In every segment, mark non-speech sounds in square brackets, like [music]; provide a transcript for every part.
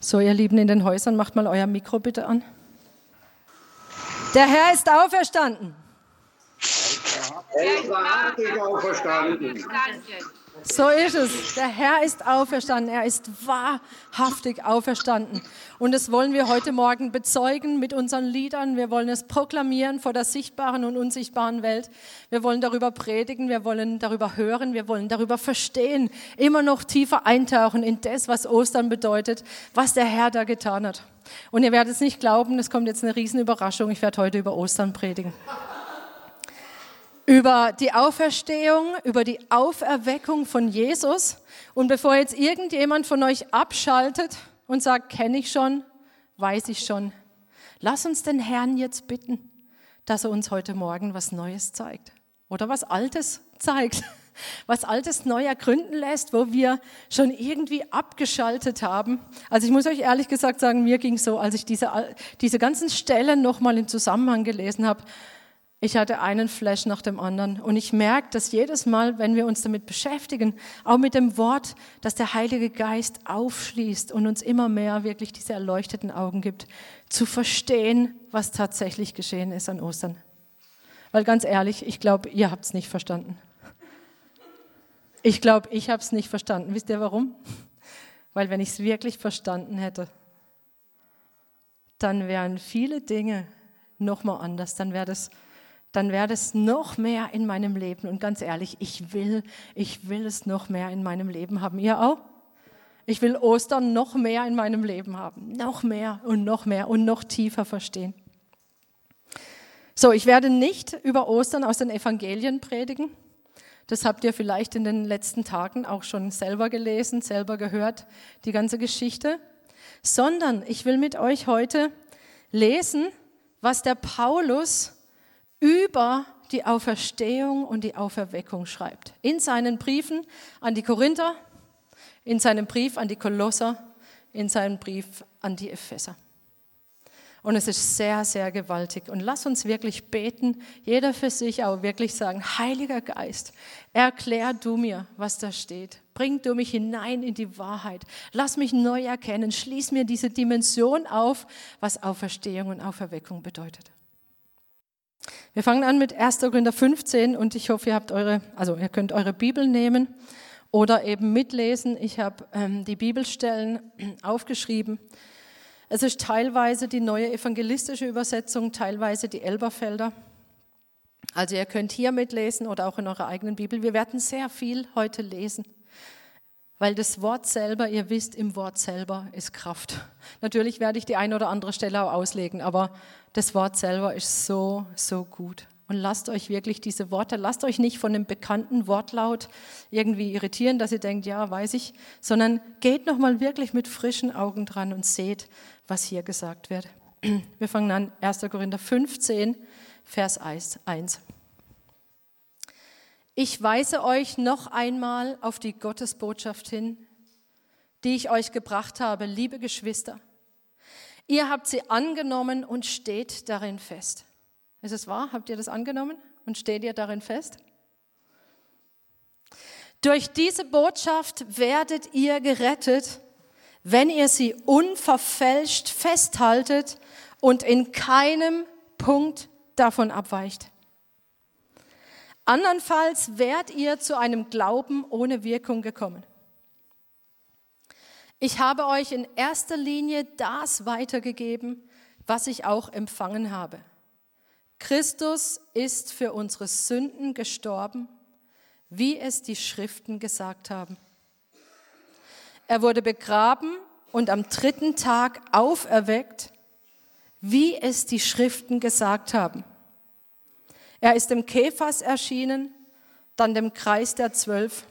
So, ihr Lieben in den Häusern, macht mal euer Mikro bitte an. Der Herr ist auferstanden. Er ist wahrhaftig auferstanden. So ist es. Der Herr ist auferstanden. Er ist wahrhaftig auferstanden. Und das wollen wir heute Morgen bezeugen mit unseren Liedern. Wir wollen es proklamieren vor der sichtbaren und unsichtbaren Welt. Wir wollen darüber predigen. Wir wollen darüber hören. Wir wollen darüber verstehen. Immer noch tiefer eintauchen in das, was Ostern bedeutet, was der Herr da getan hat. Und ihr werdet es nicht glauben, es kommt jetzt eine Riesenüberraschung. Ich werde heute über Ostern predigen über die Auferstehung, über die Auferweckung von Jesus. Und bevor jetzt irgendjemand von euch abschaltet und sagt, kenne ich schon, weiß ich schon, lass uns den Herrn jetzt bitten, dass er uns heute Morgen was Neues zeigt oder was Altes zeigt, [laughs] was Altes neu ergründen lässt, wo wir schon irgendwie abgeschaltet haben. Also ich muss euch ehrlich gesagt sagen, mir ging so, als ich diese, diese ganzen Stellen nochmal im Zusammenhang gelesen habe, ich hatte einen Flash nach dem anderen. Und ich merke, dass jedes Mal, wenn wir uns damit beschäftigen, auch mit dem Wort, dass der Heilige Geist aufschließt und uns immer mehr wirklich diese erleuchteten Augen gibt, zu verstehen, was tatsächlich geschehen ist an Ostern. Weil ganz ehrlich, ich glaube, ihr habt es nicht verstanden. Ich glaube, ich habe es nicht verstanden. Wisst ihr warum? Weil wenn ich es wirklich verstanden hätte, dann wären viele Dinge nochmal anders. Dann wäre das dann wäre das noch mehr in meinem Leben. Und ganz ehrlich, ich will, ich will es noch mehr in meinem Leben haben. Ihr auch? Ich will Ostern noch mehr in meinem Leben haben. Noch mehr und noch mehr und noch tiefer verstehen. So, ich werde nicht über Ostern aus den Evangelien predigen. Das habt ihr vielleicht in den letzten Tagen auch schon selber gelesen, selber gehört, die ganze Geschichte. Sondern ich will mit euch heute lesen, was der Paulus über die Auferstehung und die Auferweckung schreibt. In seinen Briefen an die Korinther, in seinem Brief an die Kolosser, in seinem Brief an die Epheser. Und es ist sehr, sehr gewaltig. Und lass uns wirklich beten, jeder für sich auch wirklich sagen, Heiliger Geist, erklär du mir, was da steht. Bring du mich hinein in die Wahrheit. Lass mich neu erkennen. Schließ mir diese Dimension auf, was Auferstehung und Auferweckung bedeutet. Wir fangen an mit 1. Korinther 15 und ich hoffe, ihr habt eure, also ihr könnt eure Bibel nehmen oder eben mitlesen. Ich habe ähm, die Bibelstellen [clears throat] aufgeschrieben. Es ist teilweise die neue evangelistische Übersetzung, teilweise die Elberfelder. Also ihr könnt hier mitlesen oder auch in eurer eigenen Bibel. Wir werden sehr viel heute lesen. Weil das Wort selber, ihr wisst, im Wort selber ist Kraft. Natürlich werde ich die eine oder andere Stelle auch auslegen, aber das Wort selber ist so, so gut. Und lasst euch wirklich diese Worte, lasst euch nicht von dem bekannten Wortlaut irgendwie irritieren, dass ihr denkt, ja, weiß ich, sondern geht nochmal wirklich mit frischen Augen dran und seht, was hier gesagt wird. Wir fangen an, 1. Korinther 15, Vers 1. Ich weise euch noch einmal auf die Gottesbotschaft hin, die ich euch gebracht habe, liebe Geschwister. Ihr habt sie angenommen und steht darin fest. Ist es wahr? Habt ihr das angenommen und steht ihr darin fest? Durch diese Botschaft werdet ihr gerettet, wenn ihr sie unverfälscht festhaltet und in keinem Punkt davon abweicht. Andernfalls wärt ihr zu einem Glauben ohne Wirkung gekommen. Ich habe euch in erster Linie das weitergegeben, was ich auch empfangen habe. Christus ist für unsere Sünden gestorben, wie es die Schriften gesagt haben. Er wurde begraben und am dritten Tag auferweckt, wie es die Schriften gesagt haben. Er ist dem Kephas erschienen, dann dem Kreis der Zwölf.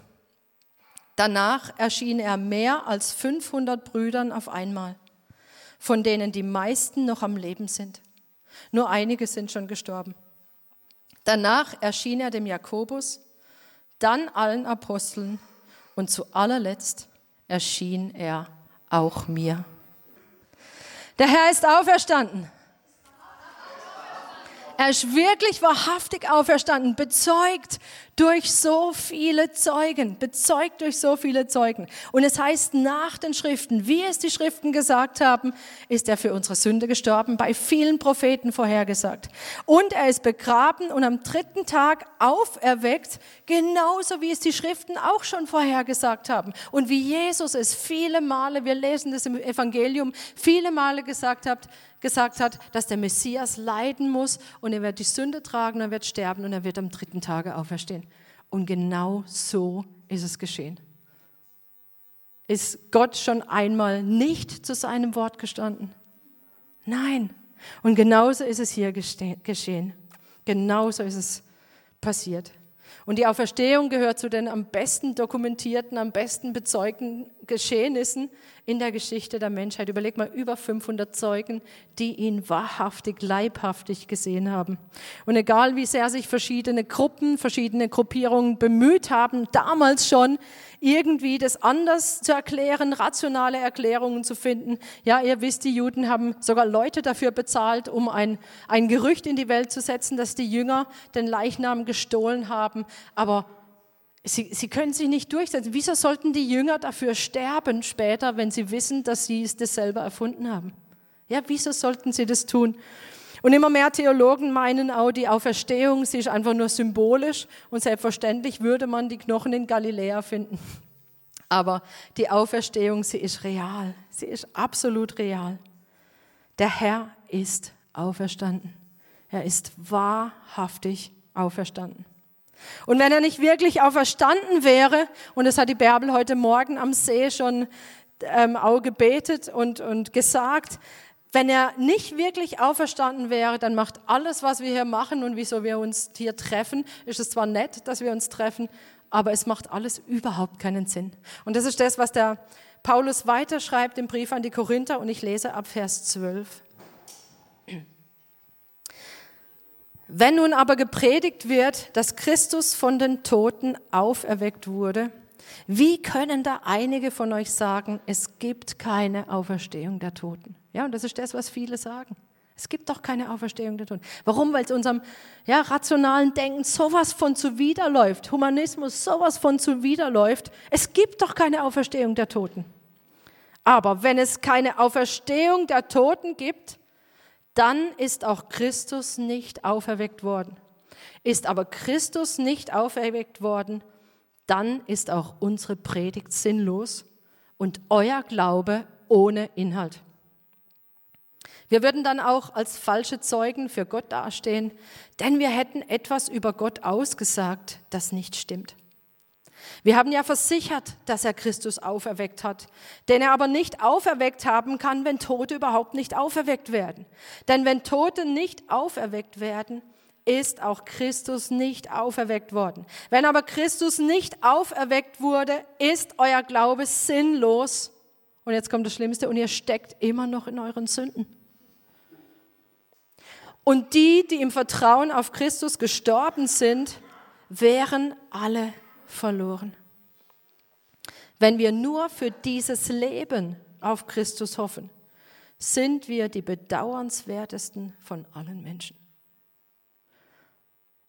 Danach erschien er mehr als 500 Brüdern auf einmal, von denen die meisten noch am Leben sind. Nur einige sind schon gestorben. Danach erschien er dem Jakobus, dann allen Aposteln und zu allerletzt erschien er auch mir. Der Herr ist auferstanden. Er ist wirklich wahrhaftig auferstanden, bezeugt Durch so viele Zeugen, bezeugt durch so viele Zeugen. Und es heißt nach den Schriften, wie es die Schriften gesagt haben, ist er für unsere Sünde gestorben, bei vielen Propheten vorhergesagt. Und er ist begraben und am dritten Tag auferweckt, genauso wie es die Schriften auch schon vorhergesagt haben. Und wie Jesus es viele Male, wir lesen das im Evangelium, viele Male gesagt hat, gesagt hat, dass der Messias leiden muss und er wird die Sünde tragen, er wird sterben und er wird am dritten Tage auferstehen. Und genau so ist es geschehen. Ist Gott schon einmal nicht zu seinem Wort gestanden? Nein. Und genauso ist es hier geschehen. Genauso ist es passiert. Und die Auferstehung gehört zu den am besten dokumentierten, am besten bezeugten Geschehnissen in der Geschichte der Menschheit. Überleg mal, über 500 Zeugen, die ihn wahrhaftig, leibhaftig gesehen haben. Und egal wie sehr sich verschiedene Gruppen, verschiedene Gruppierungen bemüht haben, damals schon irgendwie das anders zu erklären, rationale Erklärungen zu finden. Ja, ihr wisst, die Juden haben sogar Leute dafür bezahlt, um ein, ein Gerücht in die Welt zu setzen, dass die Jünger den Leichnam gestohlen haben. Aber Sie, sie können sich nicht durchsetzen. Wieso sollten die Jünger dafür sterben später, wenn sie wissen, dass sie es selber erfunden haben? Ja, wieso sollten sie das tun? Und immer mehr Theologen meinen auch, die Auferstehung, sie ist einfach nur symbolisch und selbstverständlich würde man die Knochen in Galiläa finden. Aber die Auferstehung, sie ist real. Sie ist absolut real. Der Herr ist auferstanden. Er ist wahrhaftig auferstanden. Und wenn er nicht wirklich auferstanden wäre, und das hat die Bärbel heute Morgen am See schon ähm, auch gebetet und, und gesagt, wenn er nicht wirklich auferstanden wäre, dann macht alles, was wir hier machen und wieso wir uns hier treffen, ist es zwar nett, dass wir uns treffen, aber es macht alles überhaupt keinen Sinn. Und das ist das, was der Paulus weiterschreibt im Brief an die Korinther und ich lese ab Vers 12. Wenn nun aber gepredigt wird, dass Christus von den Toten auferweckt wurde, wie können da einige von euch sagen, es gibt keine Auferstehung der Toten? Ja, und das ist das, was viele sagen. Es gibt doch keine Auferstehung der Toten. Warum? Weil es unserem ja, rationalen Denken sowas von zuwiderläuft. Humanismus sowas von zuwiderläuft. Es gibt doch keine Auferstehung der Toten. Aber wenn es keine Auferstehung der Toten gibt, dann ist auch Christus nicht auferweckt worden. Ist aber Christus nicht auferweckt worden, dann ist auch unsere Predigt sinnlos und euer Glaube ohne Inhalt. Wir würden dann auch als falsche Zeugen für Gott dastehen, denn wir hätten etwas über Gott ausgesagt, das nicht stimmt. Wir haben ja versichert, dass er Christus auferweckt hat, den er aber nicht auferweckt haben kann, wenn Tote überhaupt nicht auferweckt werden. Denn wenn Tote nicht auferweckt werden, ist auch Christus nicht auferweckt worden. Wenn aber Christus nicht auferweckt wurde, ist euer Glaube sinnlos. Und jetzt kommt das Schlimmste, und ihr steckt immer noch in euren Sünden. Und die, die im Vertrauen auf Christus gestorben sind, wären alle verloren. Wenn wir nur für dieses Leben auf Christus hoffen, sind wir die bedauernswertesten von allen Menschen.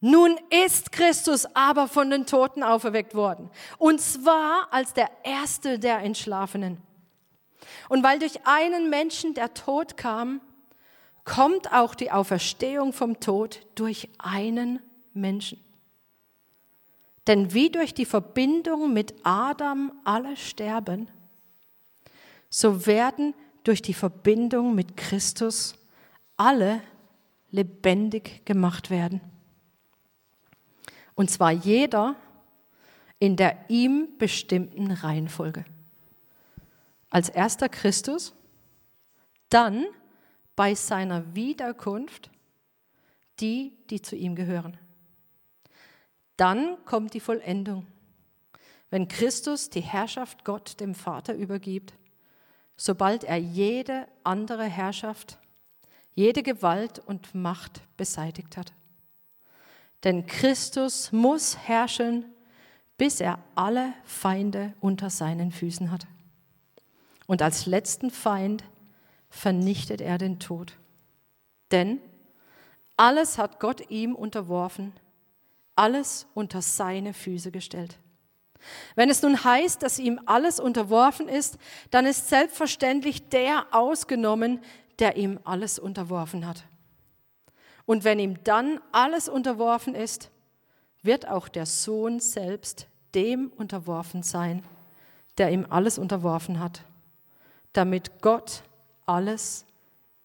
Nun ist Christus aber von den Toten auferweckt worden, und zwar als der erste der Entschlafenen. Und weil durch einen Menschen der Tod kam, kommt auch die Auferstehung vom Tod durch einen Menschen. Denn wie durch die Verbindung mit Adam alle sterben, so werden durch die Verbindung mit Christus alle lebendig gemacht werden. Und zwar jeder in der ihm bestimmten Reihenfolge. Als erster Christus, dann bei seiner Wiederkunft die, die zu ihm gehören. Dann kommt die Vollendung, wenn Christus die Herrschaft Gott dem Vater übergibt, sobald er jede andere Herrschaft, jede Gewalt und Macht beseitigt hat. Denn Christus muss herrschen, bis er alle Feinde unter seinen Füßen hat. Und als letzten Feind vernichtet er den Tod. Denn alles hat Gott ihm unterworfen alles unter seine Füße gestellt. Wenn es nun heißt, dass ihm alles unterworfen ist, dann ist selbstverständlich der ausgenommen, der ihm alles unterworfen hat. Und wenn ihm dann alles unterworfen ist, wird auch der Sohn selbst dem unterworfen sein, der ihm alles unterworfen hat, damit Gott alles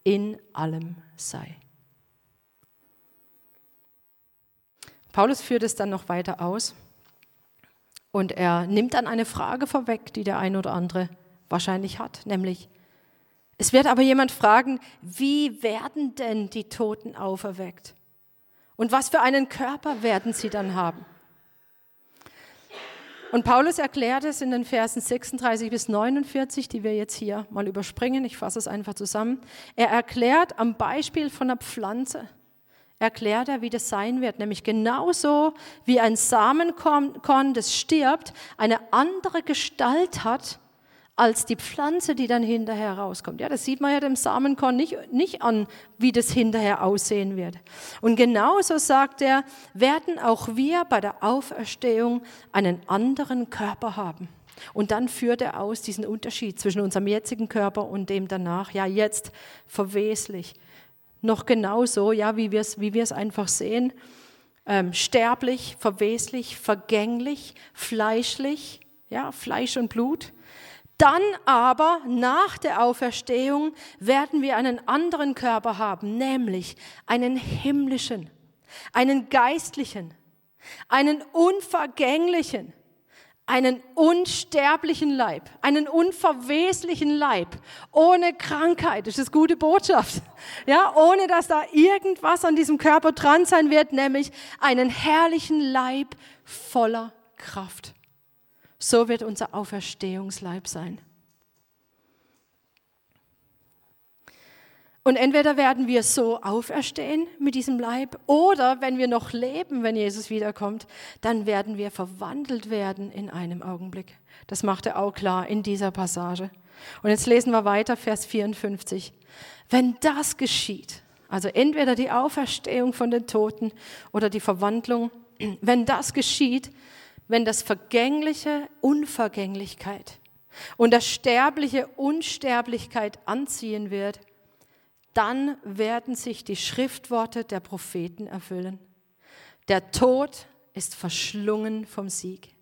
in allem sei. Paulus führt es dann noch weiter aus und er nimmt dann eine Frage vorweg, die der ein oder andere wahrscheinlich hat, nämlich, es wird aber jemand fragen, wie werden denn die Toten auferweckt? Und was für einen Körper werden sie dann haben? Und Paulus erklärt es in den Versen 36 bis 49, die wir jetzt hier mal überspringen. Ich fasse es einfach zusammen. Er erklärt am Beispiel von einer Pflanze, erklärt er, wie das sein wird. Nämlich genauso wie ein Samenkorn, das stirbt, eine andere Gestalt hat als die Pflanze, die dann hinterher rauskommt. Ja, das sieht man ja dem Samenkorn nicht, nicht an, wie das hinterher aussehen wird. Und genauso sagt er, werden auch wir bei der Auferstehung einen anderen Körper haben. Und dann führt er aus diesen Unterschied zwischen unserem jetzigen Körper und dem danach. Ja, jetzt verweslich. Noch genauso, ja, wie wir es wie einfach sehen. Ähm, sterblich, verweslich, vergänglich, fleischlich, ja, Fleisch und Blut. Dann aber nach der Auferstehung werden wir einen anderen Körper haben, nämlich einen himmlischen, einen geistlichen, einen unvergänglichen, einen unsterblichen Leib, einen unverweslichen Leib, ohne Krankheit. Das ist gute Botschaft. Ja, ohne dass da irgendwas an diesem Körper dran sein wird, nämlich einen herrlichen Leib voller Kraft. So wird unser Auferstehungsleib sein. Und entweder werden wir so auferstehen mit diesem Leib oder wenn wir noch leben, wenn Jesus wiederkommt, dann werden wir verwandelt werden in einem Augenblick. Das macht er auch klar in dieser Passage. Und jetzt lesen wir weiter, Vers 54. Wenn das geschieht, also entweder die Auferstehung von den Toten oder die Verwandlung, [clears throat] wenn das geschieht, wenn das Vergängliche Unvergänglichkeit und das Sterbliche Unsterblichkeit anziehen wird, dann werden sich die Schriftworte der Propheten erfüllen. Der Tod ist verschlungen vom Sieg.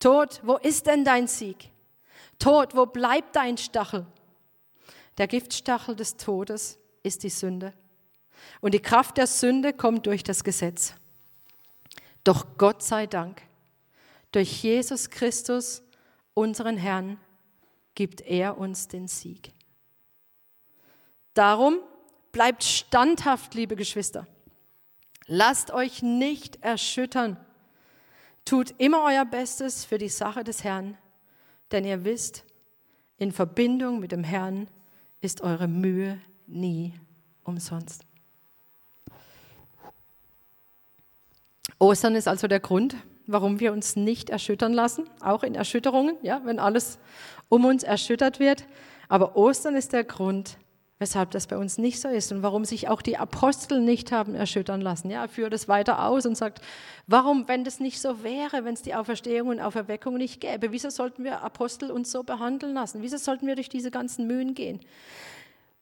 Tod, wo ist denn dein Sieg? Tod, wo bleibt dein Stachel? Der Giftstachel des Todes ist die Sünde. Und die Kraft der Sünde kommt durch das Gesetz. Doch Gott sei Dank, durch Jesus Christus, unseren Herrn, gibt er uns den Sieg. Darum bleibt standhaft, liebe Geschwister. Lasst euch nicht erschüttern. Tut immer euer Bestes für die Sache des Herrn, denn ihr wisst, in Verbindung mit dem Herrn ist eure Mühe nie umsonst. Ostern ist also der Grund, warum wir uns nicht erschüttern lassen, auch in Erschütterungen, ja, wenn alles um uns erschüttert wird. Aber Ostern ist der Grund, weshalb das bei uns nicht so ist und warum sich auch die Apostel nicht haben erschüttern lassen. Ja, er führt es weiter aus und sagt, warum, wenn das nicht so wäre, wenn es die Auferstehung und Auferweckung nicht gäbe, wieso sollten wir Apostel uns so behandeln lassen? Wieso sollten wir durch diese ganzen Mühen gehen?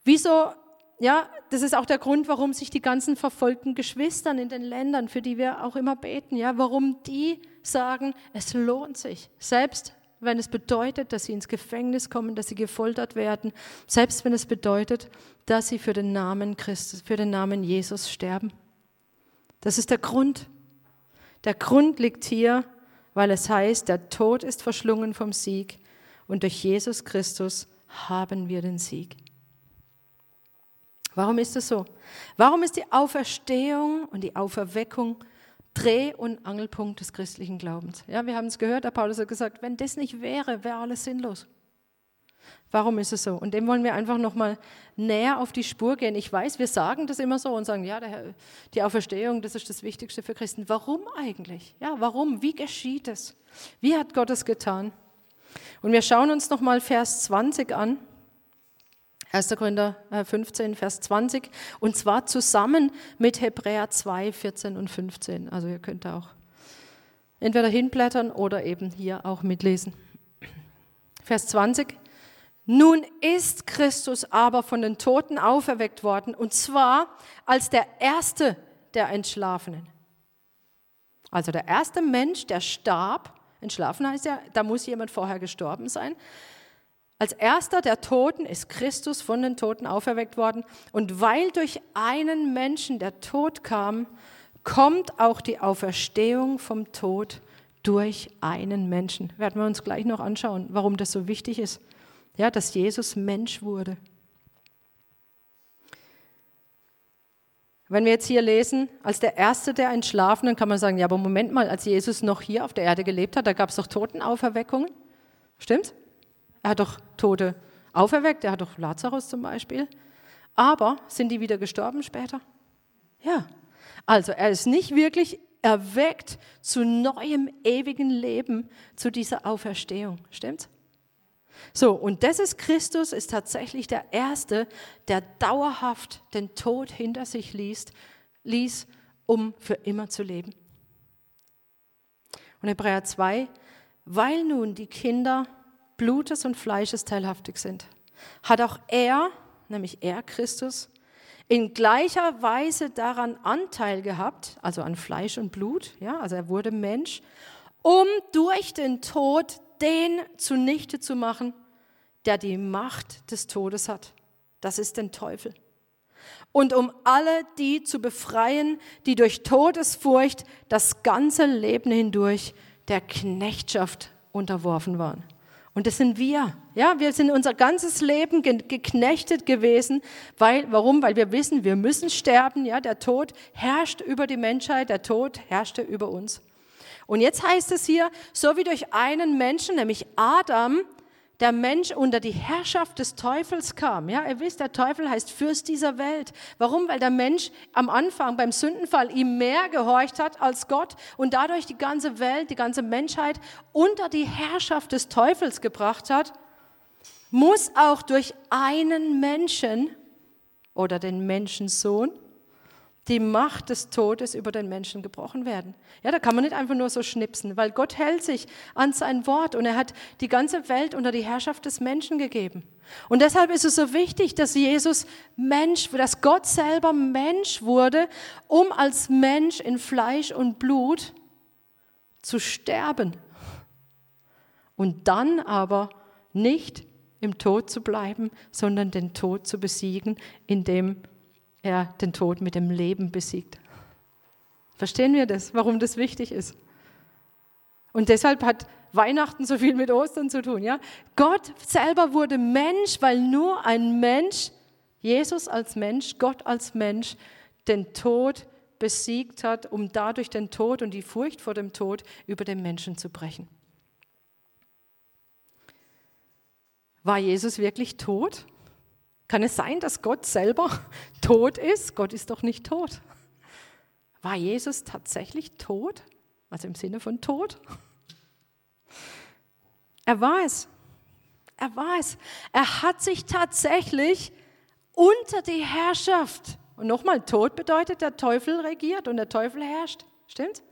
Wieso ja, das ist auch der Grund, warum sich die ganzen verfolgten Geschwistern in den Ländern, für die wir auch immer beten, ja, warum die sagen, es lohnt sich, selbst wenn es bedeutet, dass sie ins Gefängnis kommen, dass sie gefoltert werden, selbst wenn es bedeutet, dass sie für den Namen Christus, für den Namen Jesus sterben. Das ist der Grund. Der Grund liegt hier, weil es heißt, der Tod ist verschlungen vom Sieg und durch Jesus Christus haben wir den Sieg. Warum ist das so? Warum ist die Auferstehung und die Auferweckung Dreh- und Angelpunkt des christlichen Glaubens? Ja, wir haben es gehört, der Paulus hat gesagt, wenn das nicht wäre, wäre alles sinnlos. Warum ist es so? Und dem wollen wir einfach nochmal näher auf die Spur gehen. Ich weiß, wir sagen das immer so und sagen, ja, der, die Auferstehung, das ist das Wichtigste für Christen. Warum eigentlich? Ja, warum? Wie geschieht es? Wie hat Gott es getan? Und wir schauen uns nochmal Vers 20 an. 1. Korinther 15, Vers 20. Und zwar zusammen mit Hebräer 2, 14 und 15. Also ihr könnt da auch entweder hinblättern oder eben hier auch mitlesen. Vers 20. Nun ist Christus aber von den Toten auferweckt worden, und zwar als der Erste der Entschlafenen. Also der erste Mensch, der starb, entschlafen heißt ja, da muss jemand vorher gestorben sein. Als erster der Toten ist Christus von den Toten auferweckt worden. Und weil durch einen Menschen der Tod kam, kommt auch die Auferstehung vom Tod durch einen Menschen. Werden wir uns gleich noch anschauen, warum das so wichtig ist. Ja, dass Jesus Mensch wurde. Wenn wir jetzt hier lesen, als der Erste der Entschlafenen, kann man sagen, ja, aber Moment mal, als Jesus noch hier auf der Erde gelebt hat, da gab es doch Totenauferweckungen. Stimmt? Er hat doch Tote auferweckt, er hat doch Lazarus zum Beispiel. Aber sind die wieder gestorben später? Ja. Also er ist nicht wirklich erweckt zu neuem ewigen Leben, zu dieser Auferstehung. Stimmt's? So, und das ist Christus, ist tatsächlich der Erste, der dauerhaft den Tod hinter sich ließ, ließ um für immer zu leben. Und Hebräer 2, weil nun die Kinder Blutes und Fleisches teilhaftig sind, hat auch er, nämlich er Christus, in gleicher Weise daran Anteil gehabt, also an Fleisch und Blut, ja, also er wurde Mensch, um durch den Tod den zunichte zu machen, der die Macht des Todes hat. Das ist den Teufel. Und um alle die zu befreien, die durch Todesfurcht das ganze Leben hindurch der Knechtschaft unterworfen waren. Und das sind wir. Ja, wir sind unser ganzes Leben geknechtet gewesen. Weil, warum? Weil wir wissen, wir müssen sterben. Ja, der Tod herrscht über die Menschheit. Der Tod herrschte über uns. Und jetzt heißt es hier, so wie durch einen Menschen, nämlich Adam, der Mensch unter die Herrschaft des Teufels kam. Ja, ihr wisst, der Teufel heißt Fürst dieser Welt. Warum? Weil der Mensch am Anfang beim Sündenfall ihm mehr gehorcht hat als Gott und dadurch die ganze Welt, die ganze Menschheit unter die Herrschaft des Teufels gebracht hat, muss auch durch einen Menschen oder den Menschensohn die Macht des Todes über den Menschen gebrochen werden. Ja, da kann man nicht einfach nur so schnipsen, weil Gott hält sich an sein Wort und er hat die ganze Welt unter die Herrschaft des Menschen gegeben. Und deshalb ist es so wichtig, dass Jesus Mensch, dass Gott selber Mensch wurde, um als Mensch in Fleisch und Blut zu sterben und dann aber nicht im Tod zu bleiben, sondern den Tod zu besiegen, indem er den Tod mit dem Leben besiegt. Verstehen wir das, warum das wichtig ist? Und deshalb hat Weihnachten so viel mit Ostern zu tun. Ja? Gott selber wurde Mensch, weil nur ein Mensch, Jesus als Mensch, Gott als Mensch, den Tod besiegt hat, um dadurch den Tod und die Furcht vor dem Tod über den Menschen zu brechen. War Jesus wirklich tot? Kann es sein, dass Gott selber [laughs] tot ist? Gott ist doch nicht tot. War Jesus tatsächlich tot? Also im Sinne von tot? Er war es. Er war es. Er hat sich tatsächlich unter die Herrschaft, und nochmal, Tod bedeutet, der Teufel regiert und der Teufel herrscht. Stimmt?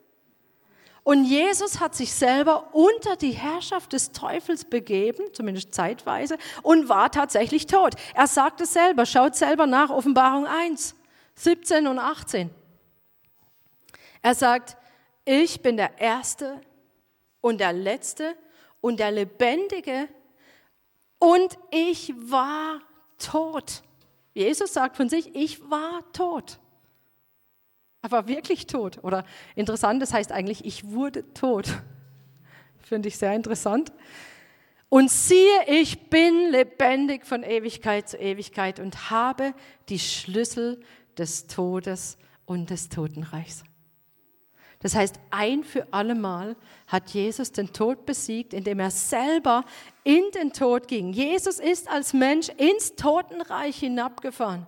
Und Jesus hat sich selber unter die Herrschaft des Teufels begeben, zumindest zeitweise, und war tatsächlich tot. Er sagt es selber, schaut selber nach, Offenbarung 1, 17 und 18. Er sagt, ich bin der Erste und der Letzte und der Lebendige und ich war tot. Jesus sagt von sich, ich war tot. Er war wirklich tot. Oder interessant, das heißt eigentlich, ich wurde tot. [laughs] Finde ich sehr interessant. Und siehe, ich bin lebendig von Ewigkeit zu Ewigkeit und habe die Schlüssel des Todes und des Totenreichs. Das heißt, ein für allemal hat Jesus den Tod besiegt, indem er selber in den Tod ging. Jesus ist als Mensch ins Totenreich hinabgefahren.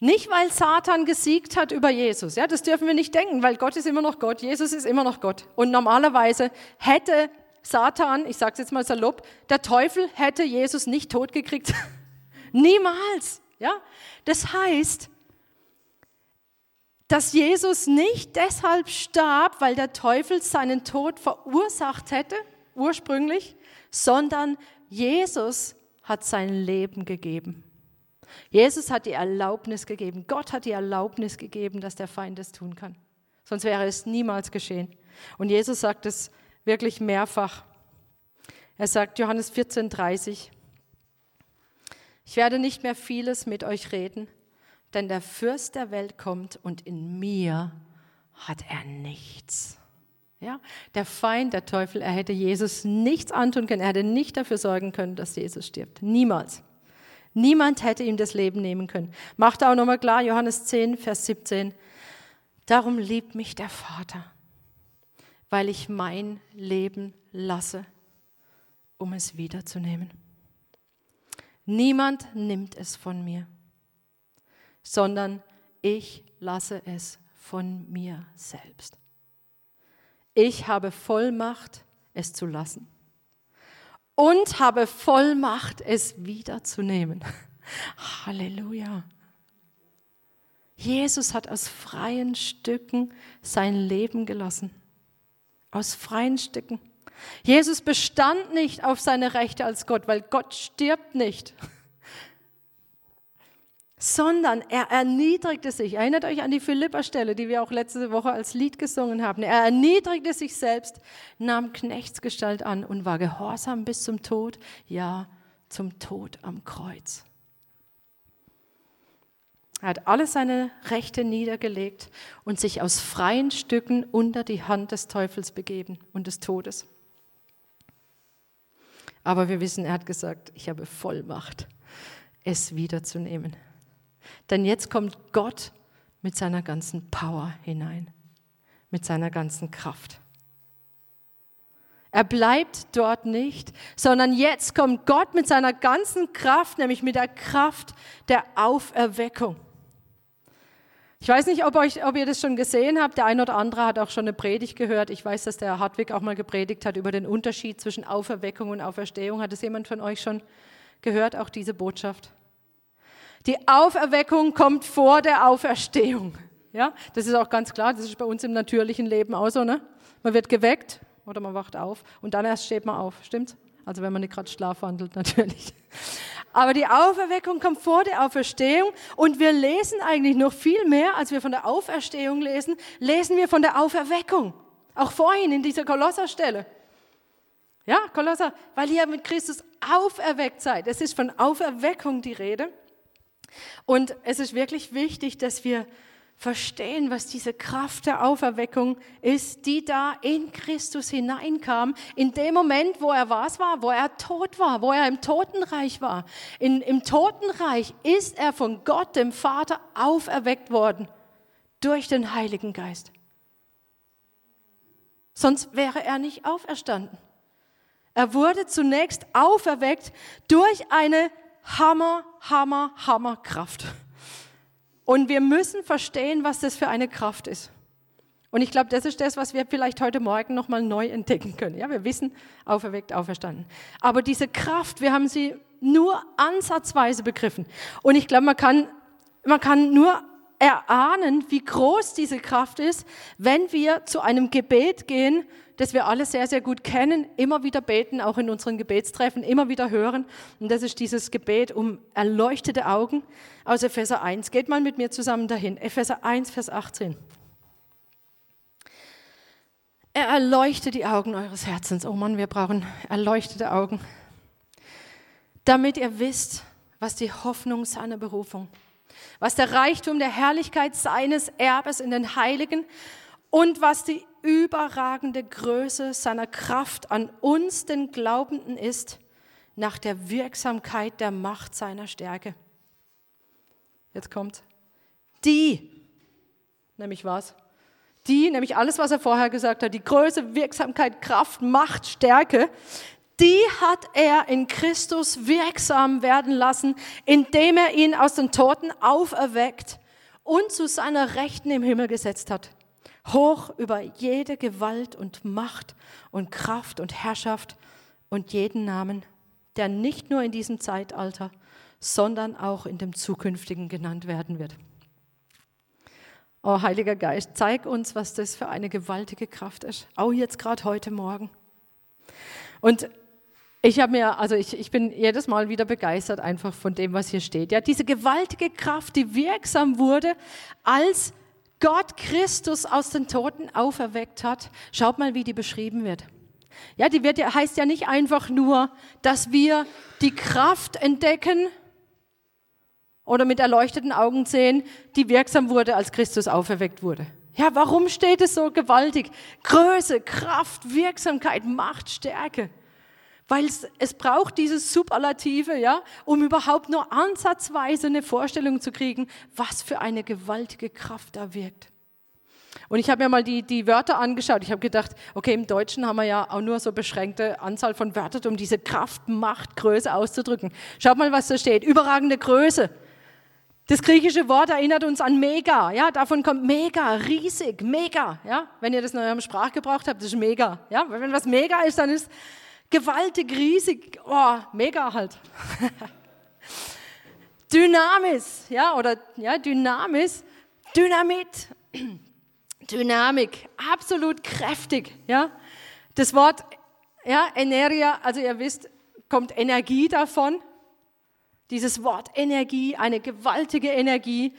Nicht, weil Satan gesiegt hat über Jesus. Ja, das dürfen wir nicht denken, weil Gott ist immer noch Gott, Jesus ist immer noch Gott. Und normalerweise hätte Satan, ich sage es jetzt mal salopp, der Teufel hätte Jesus nicht totgekriegt. [laughs] Niemals. Ja? Das heißt, dass Jesus nicht deshalb starb, weil der Teufel seinen Tod verursacht hätte, ursprünglich, sondern Jesus hat sein Leben gegeben. Jesus hat die Erlaubnis gegeben. Gott hat die Erlaubnis gegeben, dass der Feind es tun kann. Sonst wäre es niemals geschehen. Und Jesus sagt es wirklich mehrfach. Er sagt Johannes 14, 30, ich werde nicht mehr vieles mit euch reden, denn der Fürst der Welt kommt und in mir hat er nichts. Ja, der Feind, der Teufel, er hätte Jesus nichts antun können, er hätte nicht dafür sorgen können, dass Jesus stirbt. Niemals. Niemand hätte ihm das Leben nehmen können. Macht auch nochmal klar, Johannes 10, Vers 17. Darum liebt mich der Vater, weil ich mein Leben lasse, um es wiederzunehmen. Niemand nimmt es von mir, sondern ich lasse es von mir selbst. Ich habe Vollmacht, es zu lassen und habe Vollmacht, es wiederzunehmen. [laughs] Halleluja. Jesus hat aus freien Stücken sein Leben gelassen. Aus freien Stücken. Jesus bestand nicht auf seine Rechte als Gott, weil Gott stirbt nicht, sondern er erniedrigte sich. Erinnert euch an die Philippa-Stelle, die wir auch letzte Woche als Lied gesungen haben. Er erniedrigte sich selbst, nahm Knechtsgestalt an und war gehorsam bis zum Tod, ja, zum Tod am Kreuz. Er hat alle seine Rechte niedergelegt und sich aus freien Stücken unter die Hand des Teufels begeben und des Todes. Aber wir wissen, er hat gesagt, ich habe Vollmacht, es wiederzunehmen. Denn jetzt kommt Gott mit seiner ganzen Power hinein, mit seiner ganzen Kraft. Er bleibt dort nicht, sondern jetzt kommt Gott mit seiner ganzen Kraft, nämlich mit der Kraft der Auferweckung. Ich weiß nicht, ob, euch, ob ihr das schon gesehen habt. Der eine oder andere hat auch schon eine Predigt gehört. Ich weiß, dass der Hartwig auch mal gepredigt hat über den Unterschied zwischen Auferweckung und Auferstehung. Hat es jemand von euch schon gehört, auch diese Botschaft? Die Auferweckung kommt vor der Auferstehung. Ja, das ist auch ganz klar. Das ist bei uns im natürlichen Leben auch so. Ne? Man wird geweckt oder man wacht auf und dann erst steht man auf. Stimmt's? Also wenn man nicht gerade schlafwandelt, [laughs] natürlich. Aber die Auferweckung kommt vor der Auferstehung und wir lesen eigentlich noch viel mehr, als wir von der Auferstehung lesen, lesen wir von der Auferweckung. Auch vorhin in dieser Kolosserstelle. Ja, Kolosser, weil ihr mit Christus auferweckt seid. Es ist von Auferweckung die Rede. Und es ist wirklich wichtig, dass wir verstehen, was diese Kraft der Auferweckung ist, die da in Christus hineinkam, in dem Moment, wo er was war, wo er tot war, wo er im Totenreich war. In, Im Totenreich ist er von Gott, dem Vater, auferweckt worden durch den Heiligen Geist. Sonst wäre er nicht auferstanden. Er wurde zunächst auferweckt durch eine Hammer, Hammer, Hammer Kraft. Und wir müssen verstehen, was das für eine Kraft ist. Und ich glaube, das ist das, was wir vielleicht heute Morgen nochmal neu entdecken können. Ja, wir wissen, auferweckt, auferstanden. Aber diese Kraft, wir haben sie nur ansatzweise begriffen. Und ich glaube, man kann, man kann nur erahnen, wie groß diese Kraft ist, wenn wir zu einem Gebet gehen, das wir alle sehr, sehr gut kennen, immer wieder beten, auch in unseren Gebetstreffen, immer wieder hören. Und das ist dieses Gebet um erleuchtete Augen aus Epheser 1. Geht mal mit mir zusammen dahin. Epheser 1, Vers 18. Er erleuchtet die Augen eures Herzens. Oh Mann, wir brauchen erleuchtete Augen. Damit ihr wisst, was die Hoffnung seiner Berufung ist was der Reichtum der Herrlichkeit seines Erbes in den Heiligen und was die überragende Größe seiner Kraft an uns, den Glaubenden, ist, nach der Wirksamkeit der Macht seiner Stärke. Jetzt kommt die, nämlich was? Die, nämlich alles, was er vorher gesagt hat, die Größe, Wirksamkeit, Kraft, Macht, Stärke, die hat er in Christus wirksam werden lassen, indem er ihn aus den Toten auferweckt und zu seiner Rechten im Himmel gesetzt hat. Hoch über jede Gewalt und Macht und Kraft und Herrschaft und jeden Namen, der nicht nur in diesem Zeitalter, sondern auch in dem zukünftigen genannt werden wird. Oh, Heiliger Geist, zeig uns, was das für eine gewaltige Kraft ist. Auch jetzt gerade heute Morgen. Und ich habe mir, also ich, ich bin jedes Mal wieder begeistert einfach von dem, was hier steht. Ja, diese gewaltige Kraft, die wirksam wurde, als Gott Christus aus den Toten auferweckt hat. Schaut mal, wie die beschrieben wird. Ja, die wird, heißt ja nicht einfach nur, dass wir die Kraft entdecken oder mit erleuchteten Augen sehen, die wirksam wurde, als Christus auferweckt wurde. Ja, warum steht es so gewaltig? Größe, Kraft, Wirksamkeit, Macht, Stärke. Weil es, es braucht dieses Superlative, ja, um überhaupt nur ansatzweise eine Vorstellung zu kriegen, was für eine gewaltige Kraft da wirkt. Und ich habe mir mal die, die Wörter angeschaut. Ich habe gedacht, okay, im Deutschen haben wir ja auch nur so beschränkte Anzahl von Wörtern, um diese Kraft, Macht, Größe auszudrücken. Schaut mal, was da steht. Überragende Größe. Das griechische Wort erinnert uns an mega. Ja, davon kommt mega, riesig, mega. Ja, wenn ihr das in eurem Sprachgebrauch habt, das ist mega. Ja, wenn was mega ist, dann ist gewaltig, riesig, oh, mega halt. [laughs] Dynamis, ja, oder ja, Dynamis, Dynamit, [clears throat] Dynamik, absolut kräftig, ja. Das Wort, ja, Energia, also ihr wisst, kommt Energie davon. Dieses Wort Energie, eine gewaltige Energie.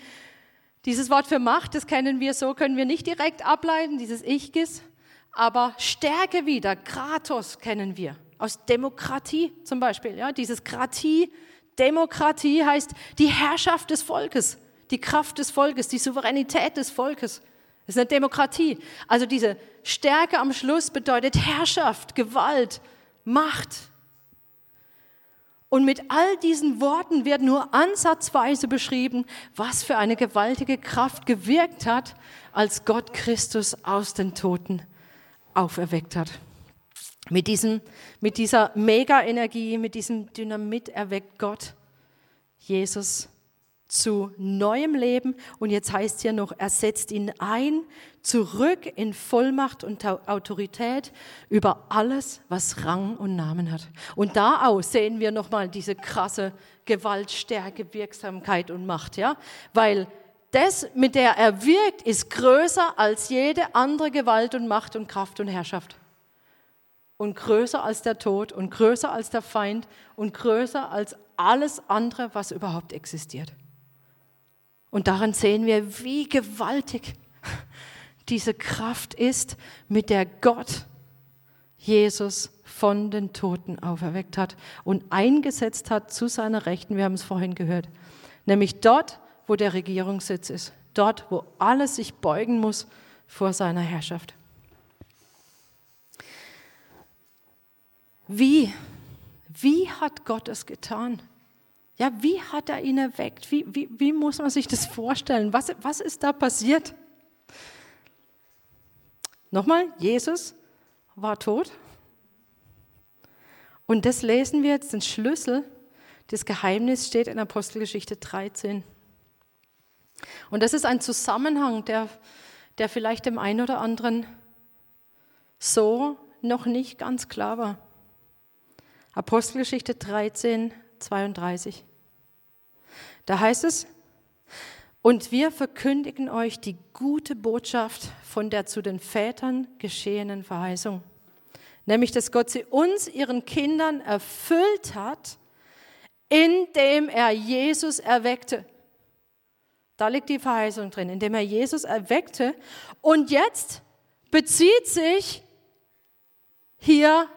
Dieses Wort für Macht, das kennen wir so, können wir nicht direkt ableiten, dieses Ichgis, aber Stärke wieder, Kratos kennen wir aus Demokratie zum Beispiel. Ja, dieses Kratie, Demokratie heißt die Herrschaft des Volkes, die Kraft des Volkes, die Souveränität des Volkes. Das ist eine Demokratie. Also diese Stärke am Schluss bedeutet Herrschaft, Gewalt, Macht. Und mit all diesen Worten wird nur ansatzweise beschrieben, was für eine gewaltige Kraft gewirkt hat, als Gott Christus aus den Toten auferweckt hat. Mit, diesem, mit dieser Mega-Energie, mit diesem Dynamit erweckt Gott Jesus zu neuem Leben. Und jetzt heißt hier noch, er setzt ihn ein, zurück in Vollmacht und Autorität über alles, was Rang und Namen hat. Und da auch sehen wir nochmal diese krasse Gewalt, Stärke, Wirksamkeit und Macht, ja? Weil das, mit der er wirkt, ist größer als jede andere Gewalt und Macht und Kraft und Herrschaft und größer als der Tod und größer als der Feind und größer als alles andere, was überhaupt existiert. Und daran sehen wir, wie gewaltig diese Kraft ist, mit der Gott Jesus von den Toten auferweckt hat und eingesetzt hat zu seiner Rechten. Wir haben es vorhin gehört. Nämlich dort, wo der Regierungssitz ist. Dort, wo alles sich beugen muss vor seiner Herrschaft. Wie? Wie hat Gott es getan? Ja, wie hat er ihn erweckt? Wie, wie, wie muss man sich das vorstellen? Was, was ist da passiert? Nochmal, Jesus war tot. Und das lesen wir jetzt, den Schlüssel des Geheimnisses steht in Apostelgeschichte 13. Und das ist ein Zusammenhang, der, der vielleicht dem einen oder anderen so noch nicht ganz klar war. Apostelgeschichte 13, 32. Da heißt es, und wir verkündigen euch die gute Botschaft von der zu den Vätern geschehenen Verheißung, nämlich dass Gott sie uns, ihren Kindern, erfüllt hat, indem er Jesus erweckte. Da liegt die Verheißung drin, indem er Jesus erweckte. Und jetzt bezieht sich hier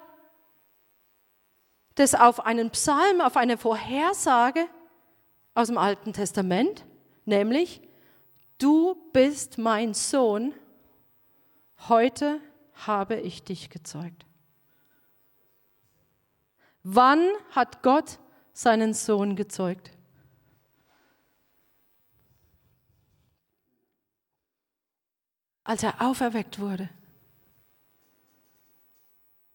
das auf einen Psalm, auf eine Vorhersage aus dem Alten Testament, nämlich, du bist mein Sohn, heute habe ich dich gezeugt. Wann hat Gott seinen Sohn gezeugt? Als er auferweckt wurde.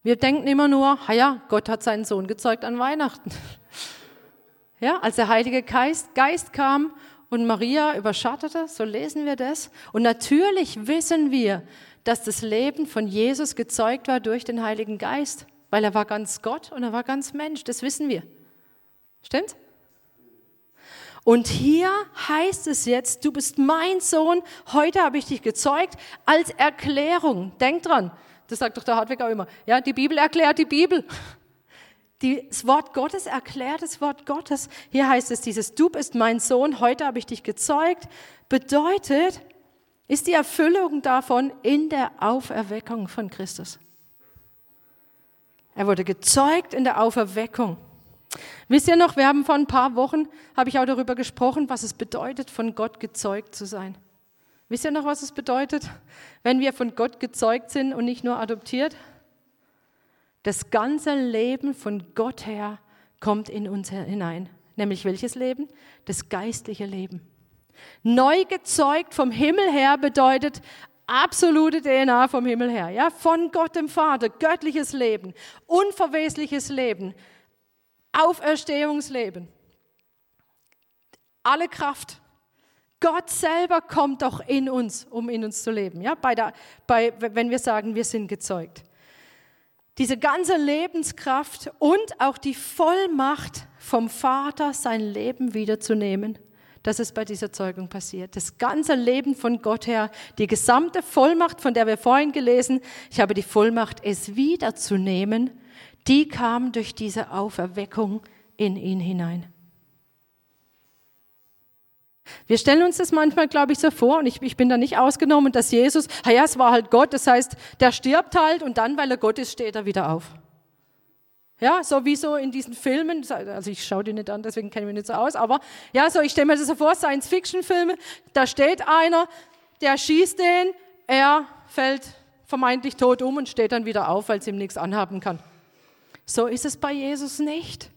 Wir denken immer nur, ja, Gott hat seinen Sohn gezeugt an Weihnachten. [laughs] Ja, als der Heilige Geist, Geist kam und Maria überschattete, so lesen wir das. Und natürlich wissen wir, dass das Leben von Jesus gezeugt war durch den Heiligen Geist, weil er war ganz Gott und er war ganz Mensch, das wissen wir. Stimmt? Und hier heißt es jetzt, du bist mein Sohn, heute habe ich dich gezeugt, als Erklärung. Denk dran, das sagt doch der Hartwig auch immer. Ja, die Bibel erklärt die Bibel. Das Wort Gottes erklärt das Wort Gottes. Hier heißt es dieses, du bist mein Sohn, heute habe ich dich gezeugt, bedeutet, ist die Erfüllung davon in der Auferweckung von Christus. Er wurde gezeugt in der Auferweckung. Wisst ihr noch, wir haben vor ein paar Wochen, habe ich auch darüber gesprochen, was es bedeutet, von Gott gezeugt zu sein. Wisst ihr noch, was es bedeutet, wenn wir von Gott gezeugt sind und nicht nur adoptiert? Das ganze Leben von Gott her kommt in uns hinein. Nämlich welches Leben? Das geistliche Leben. Neu gezeugt vom Himmel her bedeutet absolute DNA vom Himmel her, ja, von Gott dem Vater, göttliches Leben, unverwesliches Leben, Auferstehungsleben. Alle Kraft. Gott selber kommt doch in uns, um in uns zu leben. Ja, bei der, bei, wenn wir sagen, wir sind gezeugt. Diese ganze Lebenskraft und auch die Vollmacht vom Vater, sein Leben wiederzunehmen, das ist bei dieser Zeugung passiert. Das ganze Leben von Gott her, die gesamte Vollmacht, von der wir vorhin gelesen, ich habe die Vollmacht, es wiederzunehmen, die kam durch diese Auferweckung in ihn hinein. Wir stellen uns das manchmal, glaube ich, so vor, und ich, ich bin da nicht ausgenommen, dass Jesus, ja, es war halt Gott, das heißt, der stirbt halt und dann, weil er Gott ist, steht er wieder auf. Ja, so wie so in diesen Filmen, also ich schaue die nicht an, deswegen kenne ich mich nicht so aus, aber ja, so ich stelle mir das so vor, Science-Fiction-Filme, da steht einer, der schießt den, er fällt vermeintlich tot um und steht dann wieder auf, weil es ihm nichts anhaben kann. So ist es bei Jesus nicht.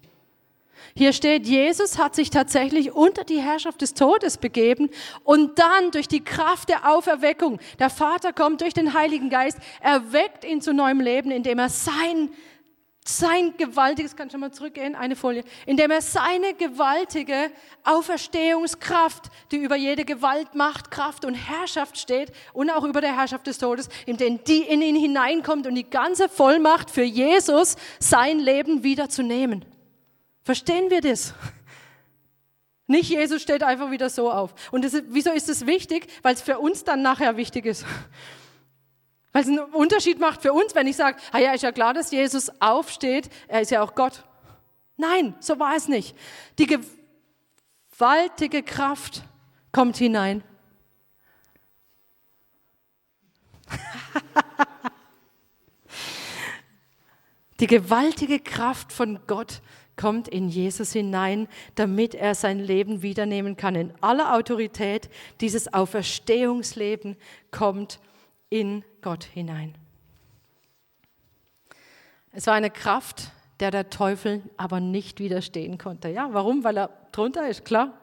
Hier steht, Jesus hat sich tatsächlich unter die Herrschaft des Todes begeben und dann durch die Kraft der Auferweckung, der Vater kommt durch den Heiligen Geist, erweckt ihn zu neuem Leben, indem er sein sein gewaltiges, kann schon mal zurückgehen, eine Folie, indem er seine gewaltige Auferstehungskraft, die über jede Gewalt, Macht, Kraft und Herrschaft steht und auch über der Herrschaft des Todes, indem die in ihn hineinkommt und die ganze Vollmacht für Jesus, sein Leben wieder zu nehmen. Verstehen wir das? Nicht Jesus steht einfach wieder so auf. Und das, wieso ist es wichtig? Weil es für uns dann nachher wichtig ist. Weil es einen Unterschied macht für uns, wenn ich sage, ah ja, ist ja klar, dass Jesus aufsteht, er ist ja auch Gott. Nein, so war es nicht. Die gewaltige Kraft kommt hinein. Die gewaltige Kraft von Gott kommt in Jesus hinein, damit er sein Leben wiedernehmen kann. In aller Autorität dieses Auferstehungsleben kommt in Gott hinein. Es war eine Kraft, der der Teufel aber nicht widerstehen konnte. Ja, warum? Weil er drunter ist, klar.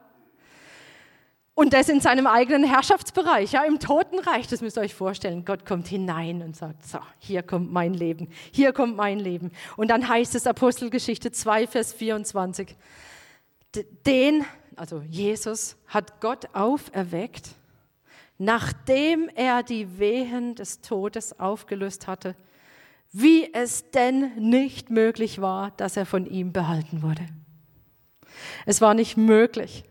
Und das in seinem eigenen Herrschaftsbereich, ja, im Totenreich, das müsst ihr euch vorstellen. Gott kommt hinein und sagt, so, hier kommt mein Leben, hier kommt mein Leben. Und dann heißt es Apostelgeschichte 2, Vers 24, den, also Jesus, hat Gott auferweckt nachdem er die Wehen des Todes aufgelöst hatte, wie es denn nicht möglich war, dass er von ihm behalten wurde. Es war nicht möglich.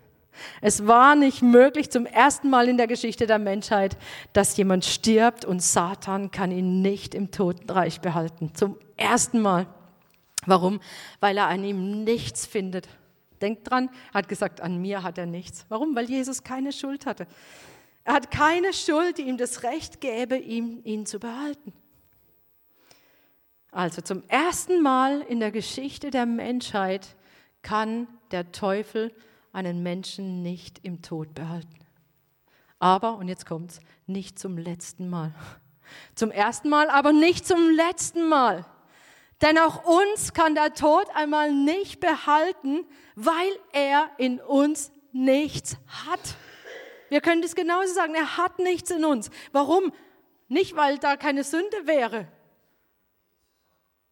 Es war nicht möglich zum ersten Mal in der Geschichte der Menschheit, dass jemand stirbt und Satan kann ihn nicht im Totenreich behalten. Zum ersten Mal. Warum? Weil er an ihm nichts findet. Denkt dran, er hat gesagt, an mir hat er nichts. Warum? Weil Jesus keine Schuld hatte. Er hat keine Schuld, die ihm das Recht gäbe, ihm, ihn zu behalten. Also zum ersten Mal in der Geschichte der Menschheit kann der Teufel einen Menschen nicht im Tod behalten. Aber, und jetzt kommt's, nicht zum letzten Mal. Zum ersten Mal, aber nicht zum letzten Mal. Denn auch uns kann der Tod einmal nicht behalten, weil er in uns nichts hat. Wir können das genauso sagen. Er hat nichts in uns. Warum? Nicht, weil da keine Sünde wäre,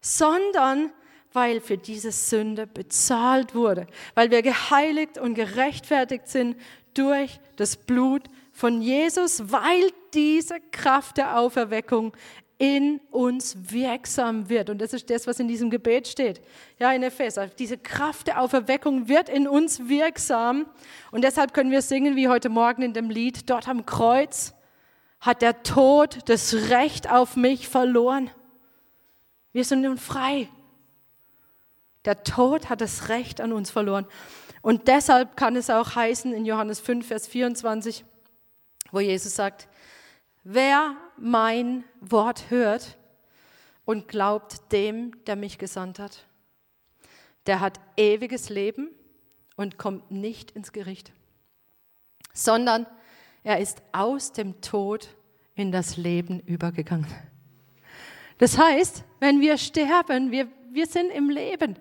sondern weil für diese Sünde bezahlt wurde, weil wir geheiligt und gerechtfertigt sind durch das Blut von Jesus, weil diese Kraft der Auferweckung in uns wirksam wird. Und das ist das, was in diesem Gebet steht. Ja, in Epheser. Diese Kraft der Auferweckung wird in uns wirksam. Und deshalb können wir singen, wie heute Morgen in dem Lied, dort am Kreuz hat der Tod das Recht auf mich verloren. Wir sind nun frei. Der Tod hat das Recht an uns verloren. Und deshalb kann es auch heißen in Johannes 5, Vers 24, wo Jesus sagt, wer mein Wort hört und glaubt dem, der mich gesandt hat, der hat ewiges Leben und kommt nicht ins Gericht, sondern er ist aus dem Tod in das Leben übergegangen. Das heißt, wenn wir sterben, wir, wir sind im Leben.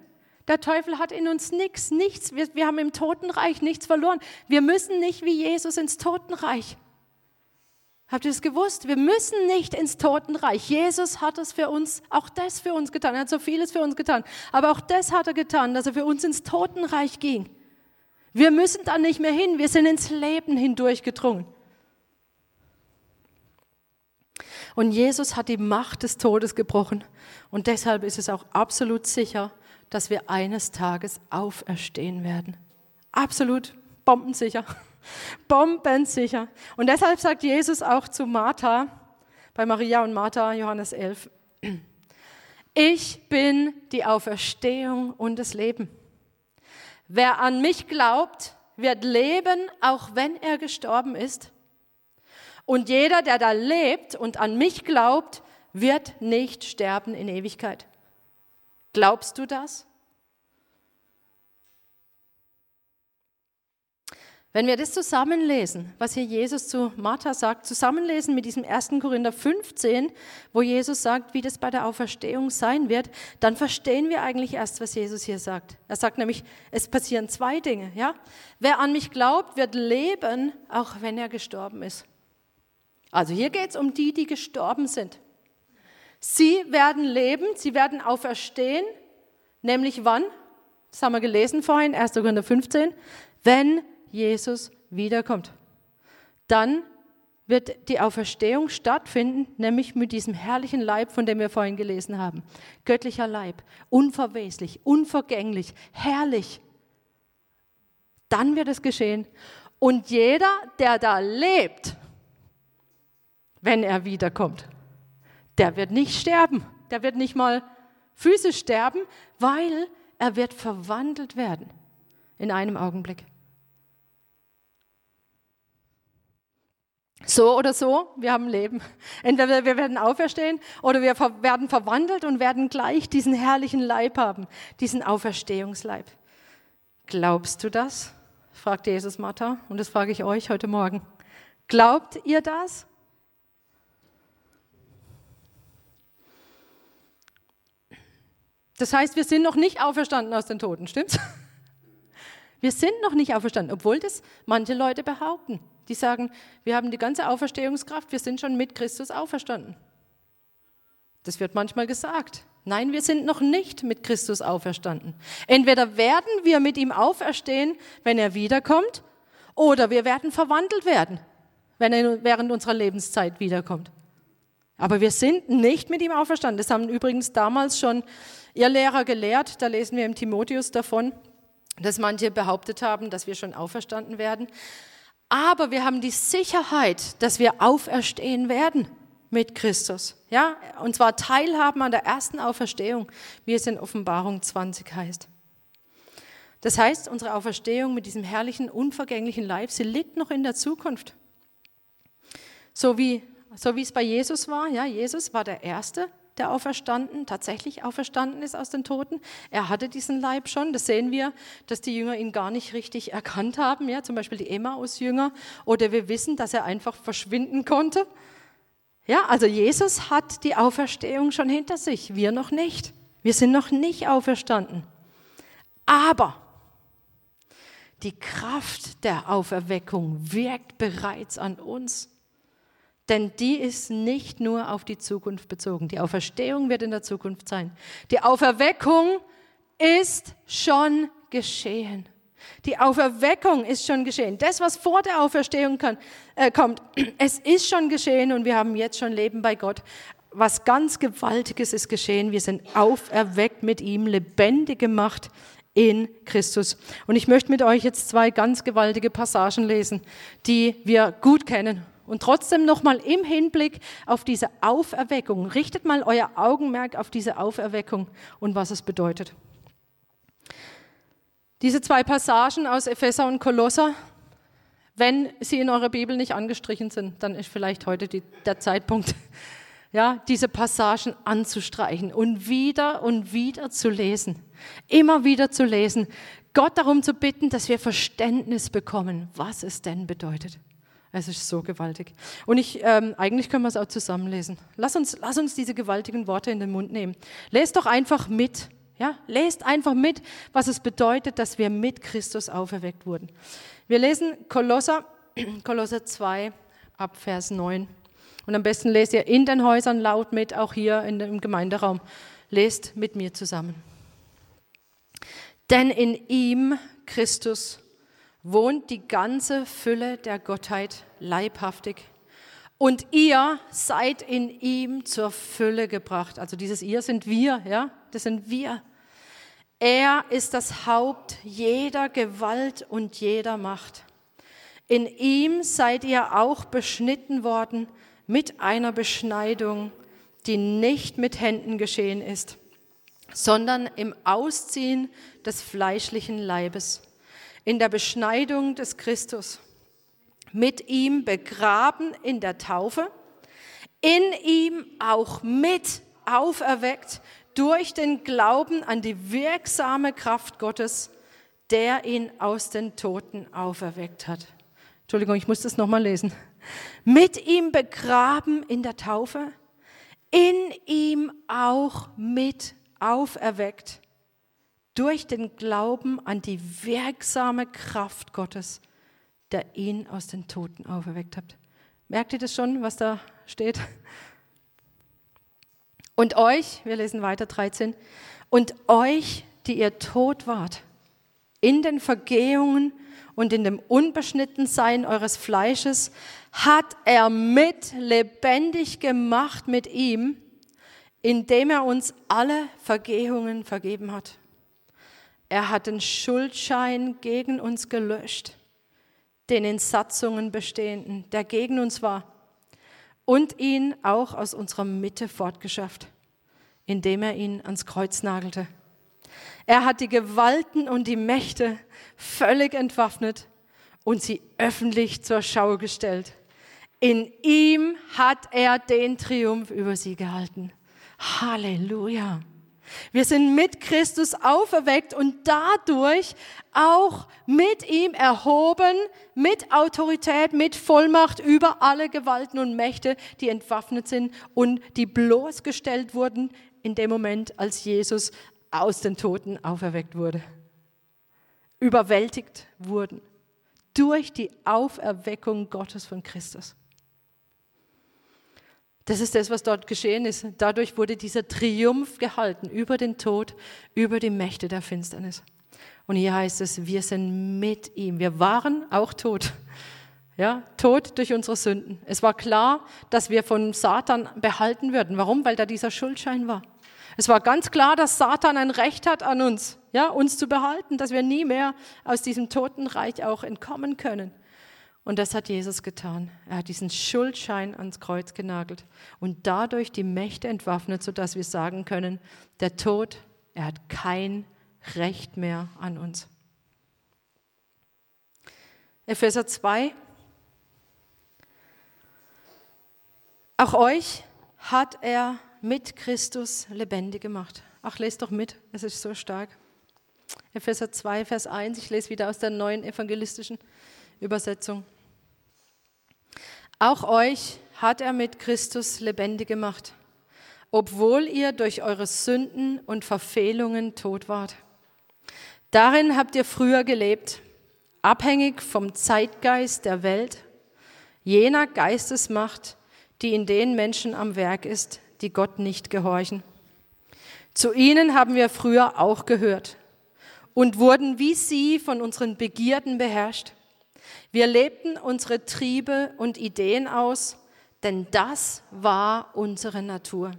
Der Teufel hat in uns nichts, nichts. Wir, wir haben im Totenreich nichts verloren. Wir müssen nicht wie Jesus ins Totenreich. Habt ihr es gewusst? Wir müssen nicht ins Totenreich. Jesus hat es für uns, auch das für uns getan. Er hat so vieles für uns getan. Aber auch das hat er getan, dass er für uns ins Totenreich ging. Wir müssen da nicht mehr hin. Wir sind ins Leben hindurchgedrungen. Und Jesus hat die Macht des Todes gebrochen. Und deshalb ist es auch absolut sicher, dass wir eines Tages auferstehen werden. Absolut bombensicher. [laughs] Bombensicher. Und deshalb sagt Jesus auch zu Martha, bei Maria und Martha, Johannes 11, [clears throat] ich bin die Auferstehung und das Leben. Wer an mich glaubt, wird leben, auch wenn er gestorben ist. Und jeder, der da lebt und an mich glaubt, wird nicht sterben in Ewigkeit. Glaubst du das? Wenn wir das zusammenlesen, was hier Jesus zu Martha sagt, zusammenlesen mit diesem 1. Korinther 15, wo Jesus sagt, wie das bei der Auferstehung sein wird, dann verstehen wir eigentlich erst, was Jesus hier sagt. Er sagt nämlich, es passieren zwei Dinge. Ja? Wer an mich glaubt, wird leben, auch wenn er gestorben ist. Also hier geht es um die, die gestorben sind. Sie werden leben, sie werden auferstehen, nämlich wann? Das haben wir gelesen vorhin, 1. Korinther 15, wenn Jesus wiederkommt. Dann wird die Auferstehung stattfinden, nämlich mit diesem herrlichen Leib, von dem wir vorhin gelesen haben. Göttlicher Leib, unverweslich, unvergänglich, herrlich. Dann wird es geschehen. Und jeder, der da lebt, wenn er wiederkommt, der wird nicht sterben. Der wird nicht mal physisch sterben, weil er wird verwandelt werden in einem Augenblick. So oder so, wir haben Leben. Entweder wir werden auferstehen oder wir werden verwandelt und werden gleich diesen herrlichen Leib haben, diesen Auferstehungsleib. Glaubst du das? fragt Jesus Martha und das frage ich euch heute Morgen. Glaubt ihr das? Das heißt, wir sind noch nicht auferstanden aus den Toten, stimmt's? [laughs] Wir sind noch nicht auferstanden, obwohl das manche Leute behaupten. Die sagen, wir haben die ganze Auferstehungskraft, wir sind schon mit Christus auferstanden. Das wird manchmal gesagt. Nein, wir sind noch nicht mit Christus auferstanden. Entweder werden wir mit ihm auferstehen, wenn er wiederkommt, oder wir werden verwandelt werden, wenn er während unserer Lebenszeit wiederkommt. Aber wir sind nicht mit ihm auferstanden. Das haben übrigens damals schon ihr Lehrer gelehrt. Da lesen wir im Timotheus davon, dass manche behauptet haben, dass wir schon auferstanden werden. Aber wir haben die Sicherheit, dass wir auferstehen werden mit Christus. Ja, und zwar teilhaben an der ersten Auferstehung, wie es in Offenbarung 20 heißt. Das heißt, unsere Auferstehung mit diesem herrlichen, unvergänglichen Leib, sie liegt noch in der Zukunft. So wie, so wie es bei Jesus war. Ja, Jesus war der Erste, der auferstanden, tatsächlich auferstanden ist aus den Toten. Er hatte diesen Leib schon. Das sehen wir, dass die Jünger ihn gar nicht richtig erkannt haben. Ja, zum Beispiel die Emmaus-Jünger. Oder wir wissen, dass er einfach verschwinden konnte. Ja, also Jesus hat die Auferstehung schon hinter sich. Wir noch nicht. Wir sind noch nicht auferstanden. Aber die Kraft der Auferweckung wirkt bereits an uns. Denn die ist nicht nur auf die Zukunft bezogen. Die Auferstehung wird in der Zukunft sein. Die Auferweckung ist schon geschehen. Die Auferweckung ist schon geschehen. Das, was vor der Auferstehung kann, äh, kommt, [clears throat] es ist schon geschehen und wir haben jetzt schon Leben bei Gott. Was ganz Gewaltiges ist geschehen. Wir sind auferweckt mit ihm, lebendig gemacht in Christus. Und ich möchte mit euch jetzt zwei ganz gewaltige Passagen lesen, die wir gut kennen. Und trotzdem nochmal im Hinblick auf diese Auferweckung, richtet mal euer Augenmerk auf diese Auferweckung und was es bedeutet. Diese zwei Passagen aus Epheser und Kolosser, wenn sie in eurer Bibel nicht angestrichen sind, dann ist vielleicht heute die, der Zeitpunkt, [laughs] ja, diese Passagen anzustreichen und wieder und wieder zu lesen. Immer wieder zu lesen. Gott darum zu bitten, dass wir Verständnis bekommen, was es denn bedeutet. Es ist so gewaltig. Und ich, ähm, eigentlich können wir es auch zusammenlesen. Lass uns, lass uns diese gewaltigen Worte in den Mund nehmen. Lest doch einfach mit. Ja, lest einfach mit, was es bedeutet, dass wir mit Christus auferweckt wurden. Wir lesen Kolosser, [clears throat] Kolosser 2 ab Vers 9. Und am besten lest ihr in den Häusern laut mit, auch hier in dem Gemeinderaum. Lest mit mir zusammen. Denn in ihm, Christus, wohnt die ganze Fülle der Gottheit leibhaftig. Und ihr seid in ihm zur Fülle gebracht. Also dieses ihr sind wir, ja, das sind wir. Er ist das Haupt jeder Gewalt und jeder Macht. In ihm seid ihr auch beschnitten worden mit einer Beschneidung, die nicht mit Händen geschehen ist, sondern im Ausziehen des fleischlichen Leibes, in der Beschneidung des Christus, mit ihm begraben in der Taufe, in ihm auch mit auferweckt durch den Glauben an die wirksame Kraft Gottes, der ihn aus den Toten auferweckt hat. Entschuldigung, ich muss das nochmal lesen. Mit ihm begraben in der Taufe, in ihm auch mit auferweckt durch den Glauben an die wirksame Kraft Gottes, der ihn aus den Toten auferweckt hat. Merkt ihr das schon, was da steht? Und euch, wir lesen weiter 13, und euch, die ihr tot wart, in den Vergehungen und in dem Unbeschnittensein eures Fleisches, hat er mit lebendig gemacht mit ihm, indem er uns alle Vergehungen vergeben hat. Er hat den Schuldschein gegen uns gelöscht, den in Satzungen bestehenden, der gegen uns war und ihn auch aus unserer Mitte fortgeschafft, indem er ihn ans Kreuz nagelte. Er hat die Gewalten und die Mächte völlig entwaffnet und sie öffentlich zur Schau gestellt. In ihm hat er den Triumph über sie gehalten. Halleluja. Wir sind mit Christus auferweckt und dadurch auch mit ihm erhoben, mit Autorität, mit Vollmacht über alle Gewalten und Mächte, die entwaffnet sind und die bloßgestellt wurden in dem Moment, als Jesus aus den Toten auferweckt wurde. Überwältigt wurden durch die Auferweckung Gottes von Christus. Das ist das, was dort geschehen ist. Dadurch wurde dieser Triumph gehalten über den Tod, über die Mächte der Finsternis. Und hier heißt es, wir sind mit ihm. Wir waren auch tot. Ja, tot durch unsere Sünden. Es war klar, dass wir von Satan behalten würden. Warum? Weil da dieser Schuldschein war. Es war ganz klar, dass Satan ein Recht hat an uns, ja, uns zu behalten, dass wir nie mehr aus diesem Totenreich auch entkommen können. Und das hat Jesus getan. Er hat diesen Schuldschein ans Kreuz genagelt und dadurch die Mächte entwaffnet, sodass wir sagen können, der Tod, er hat kein Recht mehr an uns. Epheser 2. Auch euch hat er mit Christus lebendig gemacht. Ach, lest doch mit, es ist so stark. Epheser 2, Vers 1, ich lese wieder aus der neuen evangelistischen Übersetzung. Auch euch hat er mit Christus lebendig gemacht, obwohl ihr durch eure Sünden und Verfehlungen tot wart. Darin habt ihr früher gelebt, abhängig vom Zeitgeist der Welt, jener Geistesmacht, die in den Menschen am Werk ist, die Gott nicht gehorchen. Zu ihnen haben wir früher auch gehört und wurden wie sie von unseren Begierden beherrscht. Wir lebten unsere Triebe und Ideen aus, denn das war unsere Natur.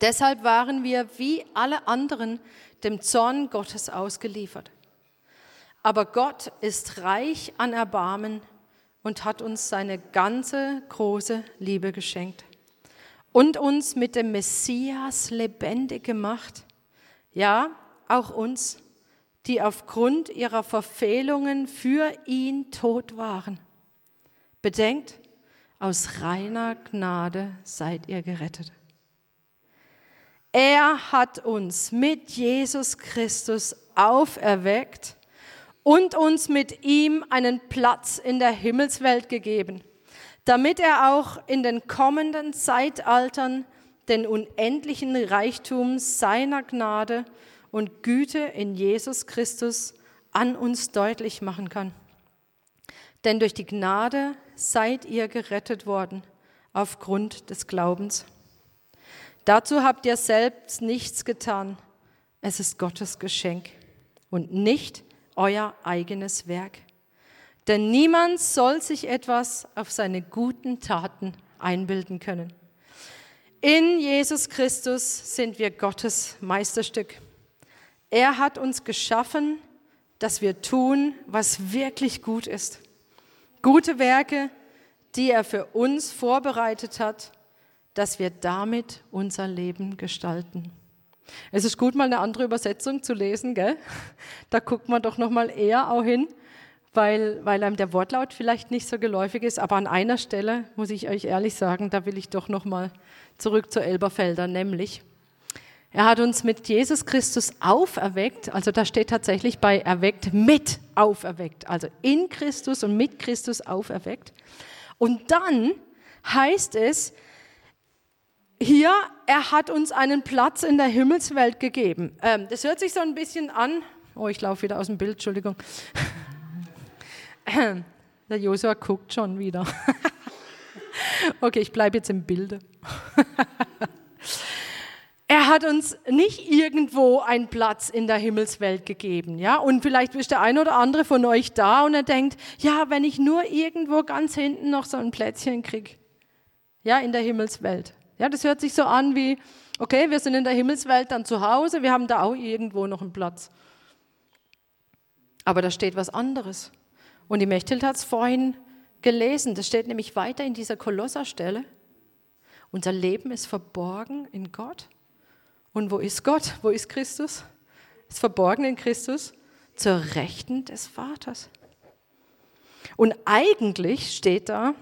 Deshalb waren wir wie alle anderen dem Zorn Gottes ausgeliefert. Aber Gott ist reich an Erbarmen und hat uns seine ganze große Liebe geschenkt und uns mit dem Messias lebendig gemacht. Ja, auch uns, die aufgrund ihrer Verfehlungen für ihn tot waren. Bedenkt, aus reiner Gnade seid ihr gerettet. Er hat uns mit Jesus Christus auferweckt und uns mit ihm einen Platz in der Himmelswelt gegeben, damit er auch in den kommenden Zeitaltern den unendlichen Reichtum seiner Gnade und Güte in Jesus Christus an uns deutlich machen kann. Denn durch die Gnade seid ihr gerettet worden aufgrund des Glaubens. Dazu habt ihr selbst nichts getan. Es ist Gottes Geschenk und nicht euer eigenes Werk. Denn niemand soll sich etwas auf seine guten Taten einbilden können. In Jesus Christus sind wir Gottes Meisterstück. Er hat uns geschaffen, dass wir tun, was wirklich gut ist. Gute Werke, die er für uns vorbereitet hat dass wir damit unser Leben gestalten. Es ist gut, mal eine andere Übersetzung zu lesen, gell? Da guckt man doch noch mal eher auch hin, weil, weil einem der Wortlaut vielleicht nicht so geläufig ist. Aber an einer Stelle muss ich euch ehrlich sagen, da will ich doch noch mal zurück zu Elberfelder, nämlich er hat uns mit Jesus Christus auferweckt, also da steht tatsächlich bei erweckt mit auferweckt, also in Christus und mit Christus auferweckt. Und dann heißt es, hier, er hat uns einen Platz in der Himmelswelt gegeben. Ähm, das hört sich so ein bisschen an. Oh, ich laufe wieder aus dem Bild, Entschuldigung. der Josua guckt schon wieder. [laughs] okay, ich bleibe jetzt im Bilde. [laughs] hat uns nicht irgendwo einen Platz in der Himmelswelt gegeben, ja? Und vielleicht ist der ein oder andere von euch da und er denkt, ja, wenn ich nur irgendwo ganz hinten noch so ein Plätzchen kriege, ja, in der Himmelswelt. Ja, das hört sich so an wie, okay, wir sind in der Himmelswelt dann zu Hause, wir haben da auch irgendwo noch einen Platz. Aber da steht was anderes. Und die Mechthild hat es vorhin gelesen, das steht nämlich weiter in dieser Kolosserstelle. Unser Leben ist verborgen in Gott. Und wo ist Gott? Wo ist Christus? Ist verborgen in Christus zur Rechten des Vaters. Und eigentlich steht da,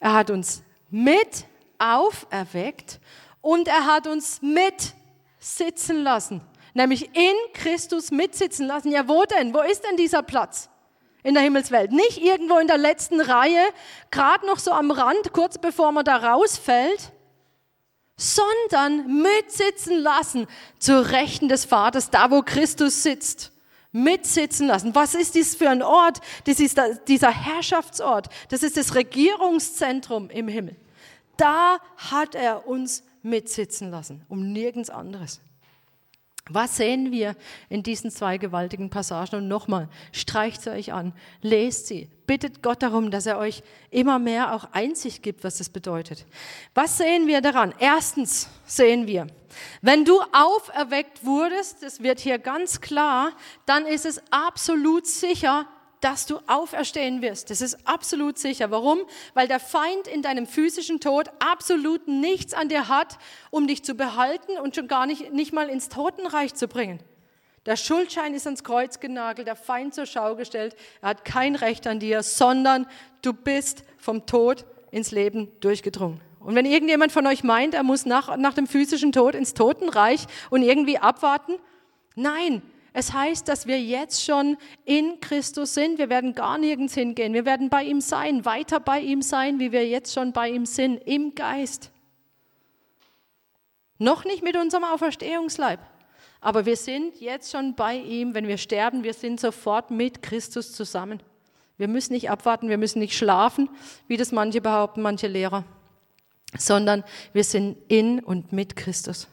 er hat uns mit auferweckt und er hat uns mitsitzen lassen, nämlich in Christus mitsitzen lassen. Ja, wo denn? Wo ist denn dieser Platz? in der Himmelswelt. Nicht irgendwo in der letzten Reihe, gerade noch so am Rand, kurz bevor man da rausfällt, sondern mitsitzen lassen zur Rechten des Vaters, da wo Christus sitzt. Mitsitzen lassen. Was ist dies für ein Ort? Das ist dieser Herrschaftsort. Das ist das Regierungszentrum im Himmel. Da hat er uns mitsitzen lassen, um nirgends anderes. Was sehen wir in diesen zwei gewaltigen Passagen? Und nochmal, streicht sie euch an, lest sie, bittet Gott darum, dass er euch immer mehr auch Einsicht gibt, was das bedeutet. Was sehen wir daran? Erstens sehen wir, wenn du auferweckt wurdest, das wird hier ganz klar, dann ist es absolut sicher, dass du auferstehen wirst. Das ist absolut sicher. Warum? Weil der Feind in deinem physischen Tod absolut nichts an dir hat, um dich zu behalten und schon gar nicht, nicht mal ins Totenreich zu bringen. Der Schuldschein ist ans Kreuz genagelt, der Feind zur Schau gestellt. Er hat kein Recht an dir, sondern du bist vom Tod ins Leben durchgedrungen. Und wenn irgendjemand von euch meint, er muss nach, nach dem physischen Tod ins Totenreich und irgendwie abwarten, nein, es heißt, dass wir jetzt schon in Christus sind. Wir werden gar nirgends hingehen. Wir werden bei ihm sein, weiter bei ihm sein, wie wir jetzt schon bei ihm sind, im Geist. Noch nicht mit unserem Auferstehungsleib, aber wir sind jetzt schon bei ihm. Wenn wir sterben, wir sind sofort mit Christus zusammen. Wir müssen nicht abwarten, wir müssen nicht schlafen, wie das manche behaupten, manche Lehrer, sondern wir sind in und mit Christus.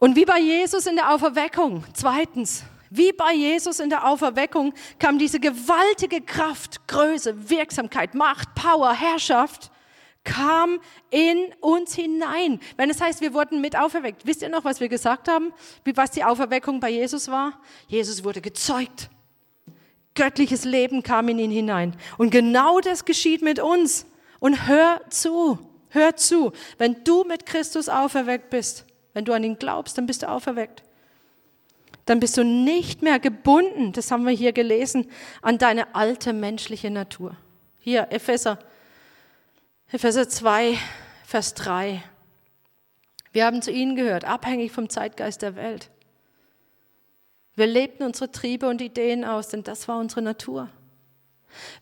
Und wie bei Jesus in der Auferweckung, zweitens, wie bei Jesus in der Auferweckung kam diese gewaltige Kraft, Größe, Wirksamkeit, Macht, Power, Herrschaft, kam in uns hinein. Wenn es heißt, wir wurden mit auferweckt. Wisst ihr noch, was wir gesagt haben? Wie, was die Auferweckung bei Jesus war? Jesus wurde gezeugt. Göttliches Leben kam in ihn hinein. Und genau das geschieht mit uns. Und hör zu, hör zu. Wenn du mit Christus auferweckt bist, wenn du an ihn glaubst, dann bist du auferweckt. Dann bist du nicht mehr gebunden, das haben wir hier gelesen, an deine alte menschliche Natur. Hier, Epheser, Epheser 2, Vers 3. Wir haben zu ihnen gehört, abhängig vom Zeitgeist der Welt. Wir lebten unsere Triebe und Ideen aus, denn das war unsere Natur.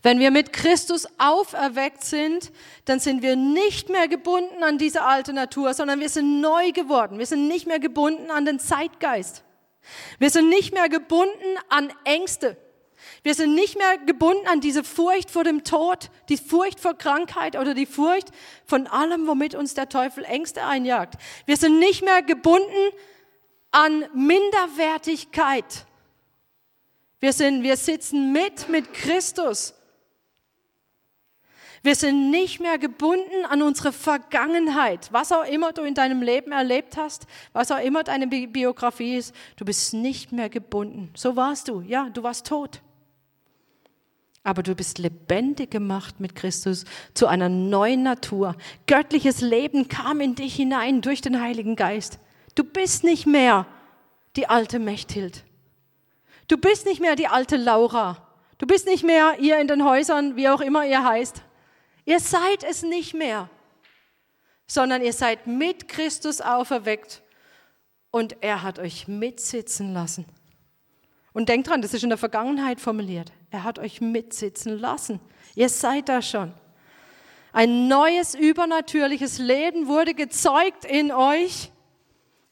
Wenn wir mit Christus auferweckt sind, dann sind wir nicht mehr gebunden an diese alte Natur, sondern wir sind neu geworden. Wir sind nicht mehr gebunden an den Zeitgeist. Wir sind nicht mehr gebunden an Ängste. Wir sind nicht mehr gebunden an diese Furcht vor dem Tod, die Furcht vor Krankheit oder die Furcht von allem, womit uns der Teufel Ängste einjagt. Wir sind nicht mehr gebunden an Minderwertigkeit. Wir, sind, wir sitzen mit mit Christus. Wir sind nicht mehr gebunden an unsere Vergangenheit. Was auch immer du in deinem Leben erlebt hast, was auch immer deine Biografie ist, du bist nicht mehr gebunden. So warst du. Ja, du warst tot. Aber du bist lebendig gemacht mit Christus zu einer neuen Natur. Göttliches Leben kam in dich hinein durch den Heiligen Geist. Du bist nicht mehr die alte Mechthild. Du bist nicht mehr die alte Laura. Du bist nicht mehr ihr in den Häusern, wie auch immer ihr heißt. Ihr seid es nicht mehr, sondern ihr seid mit Christus auferweckt und er hat euch mitsitzen lassen. Und denkt dran, das ist in der Vergangenheit formuliert. Er hat euch mitsitzen lassen. Ihr seid da schon. Ein neues übernatürliches Leben wurde gezeugt in euch.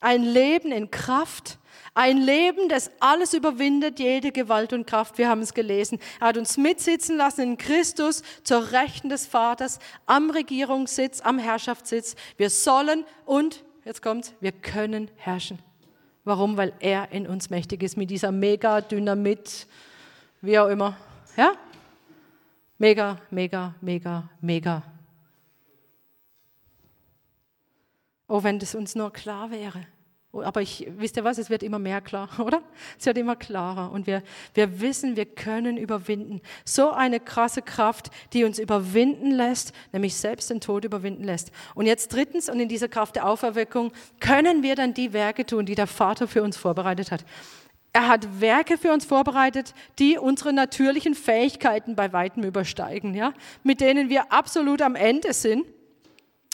Ein Leben in Kraft, ein Leben, das alles überwindet, jede Gewalt und Kraft. Wir haben es gelesen. Er hat uns mitsitzen lassen in Christus zur Rechten des Vaters, am Regierungssitz, am Herrschaftssitz. Wir sollen und, jetzt kommt's, wir können herrschen. Warum? Weil er in uns mächtig ist mit dieser Mega-Dynamit, wie auch immer. Ja? Mega, mega, mega, mega. Oh, wenn das uns nur klar wäre. Aber ich, wisst ihr was, es wird immer mehr klar, [laughs] oder? Es wird immer klarer und wir, wir wissen, wir können überwinden. So eine krasse Kraft, die uns überwinden lässt, nämlich selbst den Tod überwinden lässt. Und jetzt drittens, und in dieser Kraft der Auferweckung, können wir dann die Werke tun, die der Vater für uns vorbereitet hat. Er hat Werke für uns vorbereitet, die unsere natürlichen Fähigkeiten bei weitem übersteigen, ja? mit denen wir absolut am Ende sind,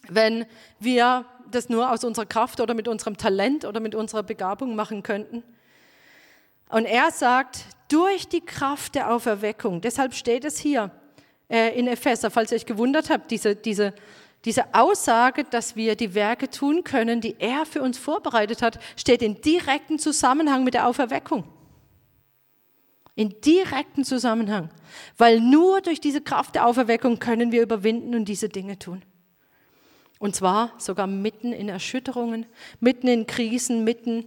wenn wir das nur aus unserer Kraft oder mit unserem Talent oder mit unserer Begabung machen könnten. Und er sagt, durch die Kraft der Auferweckung, deshalb steht es hier äh, in Epheser, falls ihr euch gewundert habt, diese, diese, diese Aussage, dass wir die Werke tun können, die er für uns vorbereitet hat, steht in direktem Zusammenhang mit der Auferweckung. In direktem Zusammenhang. Weil nur durch diese Kraft der Auferweckung können wir überwinden und diese Dinge tun. Und zwar sogar mitten in Erschütterungen, mitten in Krisen, mitten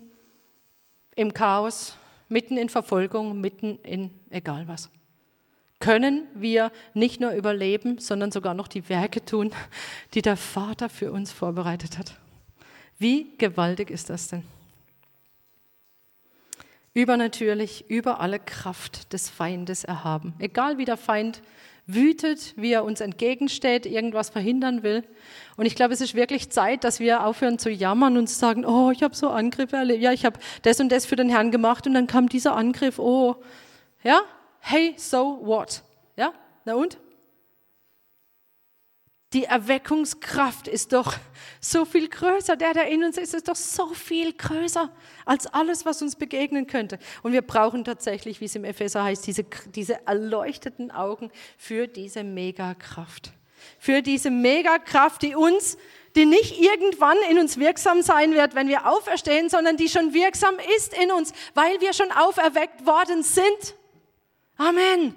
im Chaos, mitten in Verfolgung, mitten in egal was. Können wir nicht nur überleben, sondern sogar noch die Werke tun, die der Vater für uns vorbereitet hat. Wie gewaltig ist das denn? Übernatürlich, über alle Kraft des Feindes erhaben. Egal wie der Feind wütet, wie er uns entgegensteht, irgendwas verhindern will. Und ich glaube, es ist wirklich Zeit, dass wir aufhören zu jammern und zu sagen, oh, ich habe so Angriffe erlebt, ja, ich habe das und das für den Herrn gemacht und dann kam dieser Angriff, oh, ja, hey, so what? Ja, na und? Die Erweckungskraft ist doch so viel größer. Der, der in uns ist, ist doch so viel größer als alles, was uns begegnen könnte. Und wir brauchen tatsächlich, wie es im Epheser heißt, diese, diese erleuchteten Augen für diese Megakraft. Für diese Megakraft, die uns, die nicht irgendwann in uns wirksam sein wird, wenn wir auferstehen, sondern die schon wirksam ist in uns, weil wir schon auferweckt worden sind. Amen.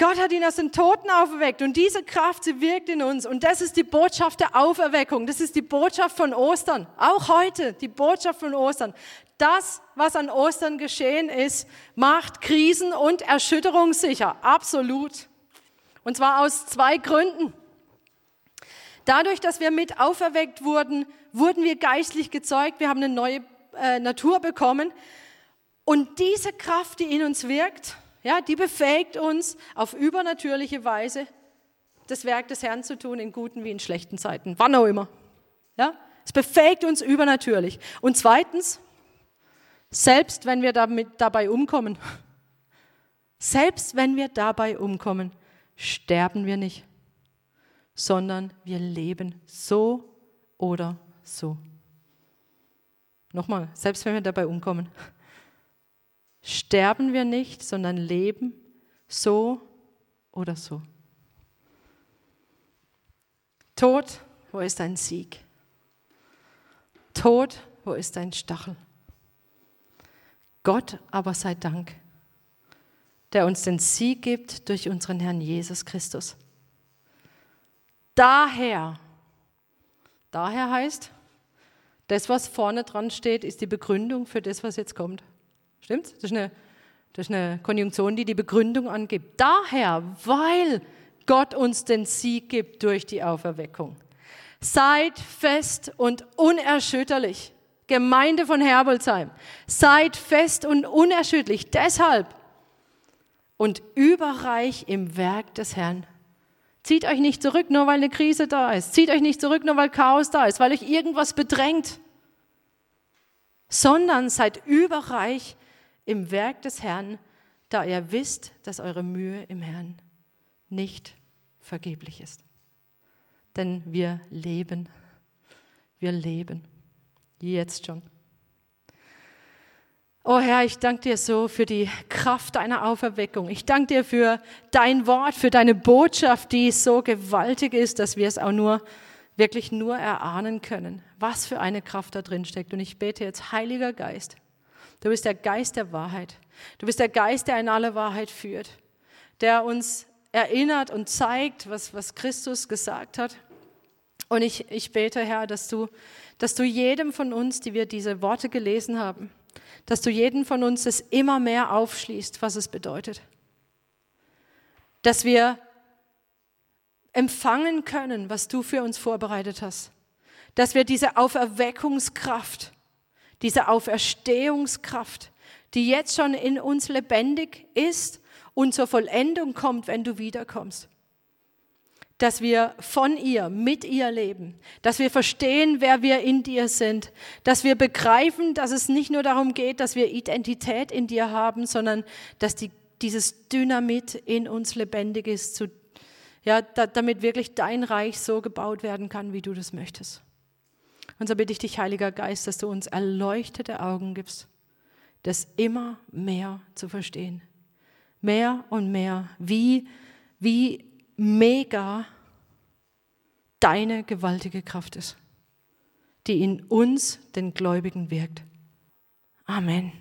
Gott hat ihn aus den Toten auferweckt und diese Kraft, sie wirkt in uns. Und das ist die Botschaft der Auferweckung. Das ist die Botschaft von Ostern. Auch heute die Botschaft von Ostern. Das, was an Ostern geschehen ist, macht Krisen und Erschütterung sicher. Absolut. Und zwar aus zwei Gründen. Dadurch, dass wir mit auferweckt wurden, wurden wir geistlich gezeugt. Wir haben eine neue äh, Natur bekommen. Und diese Kraft, die in uns wirkt, ja, die befähigt uns auf übernatürliche Weise, das Werk des Herrn zu tun, in guten wie in schlechten Zeiten, wann auch immer. Ja, es befähigt uns übernatürlich. Und zweitens, selbst wenn wir damit, dabei umkommen, [laughs] selbst wenn wir dabei umkommen, sterben wir nicht, sondern wir leben so oder so. Nochmal, selbst wenn wir dabei umkommen, sterben wir nicht, sondern leben so oder so. Tod, wo ist dein Sieg? Tod, wo ist dein Stachel? Gott aber sei Dank, der uns den Sieg gibt durch unseren Herrn Jesus Christus. Daher, daher heißt, das, was vorne dran steht, ist die Begründung für das, was jetzt kommt. Stimmt's? Das ist, eine, das ist eine Konjunktion, die die Begründung angibt. Daher, weil Gott uns den Sieg gibt durch die Auferweckung. Seid fest und unerschütterlich. Gemeinde von Herbolzheim. Seid fest und unerschütterlich. Deshalb und überreich im Werk des Herrn. Zieht euch nicht zurück, nur weil eine Krise da ist. Zieht euch nicht zurück, nur weil Chaos da ist, weil euch irgendwas bedrängt. Sondern seid überreich im Werk des Herrn, da ihr wisst, dass eure Mühe im Herrn nicht vergeblich ist. Denn wir leben, wir leben, jetzt schon. Oh Herr, ich danke dir so für die Kraft deiner Auferweckung. Ich danke dir für dein Wort, für deine Botschaft, die so gewaltig ist, dass wir es auch nur wirklich nur erahnen können, was für eine Kraft da drin steckt. Und ich bete jetzt, Heiliger Geist, Du bist der Geist der Wahrheit. Du bist der Geist, der in alle Wahrheit führt, der uns erinnert und zeigt, was, was Christus gesagt hat. Und ich, ich bete, Herr, dass du, dass du jedem von uns, die wir diese Worte gelesen haben, dass du jedem von uns es immer mehr aufschließt, was es bedeutet. Dass wir empfangen können, was du für uns vorbereitet hast. Dass wir diese Auferweckungskraft, diese Auferstehungskraft, die jetzt schon in uns lebendig ist und zur Vollendung kommt, wenn du wiederkommst. Dass wir von ihr, mit ihr leben, dass wir verstehen, wer wir in dir sind, dass wir begreifen, dass es nicht nur darum geht, dass wir Identität in dir haben, sondern dass die, dieses Dynamit in uns lebendig ist, zu, ja, da, damit wirklich dein Reich so gebaut werden kann, wie du das möchtest. Und so bitte ich dich, Heiliger Geist, dass du uns erleuchtete Augen gibst, das immer mehr zu verstehen. Mehr und mehr, wie, wie mega deine gewaltige Kraft ist, die in uns, den Gläubigen, wirkt. Amen.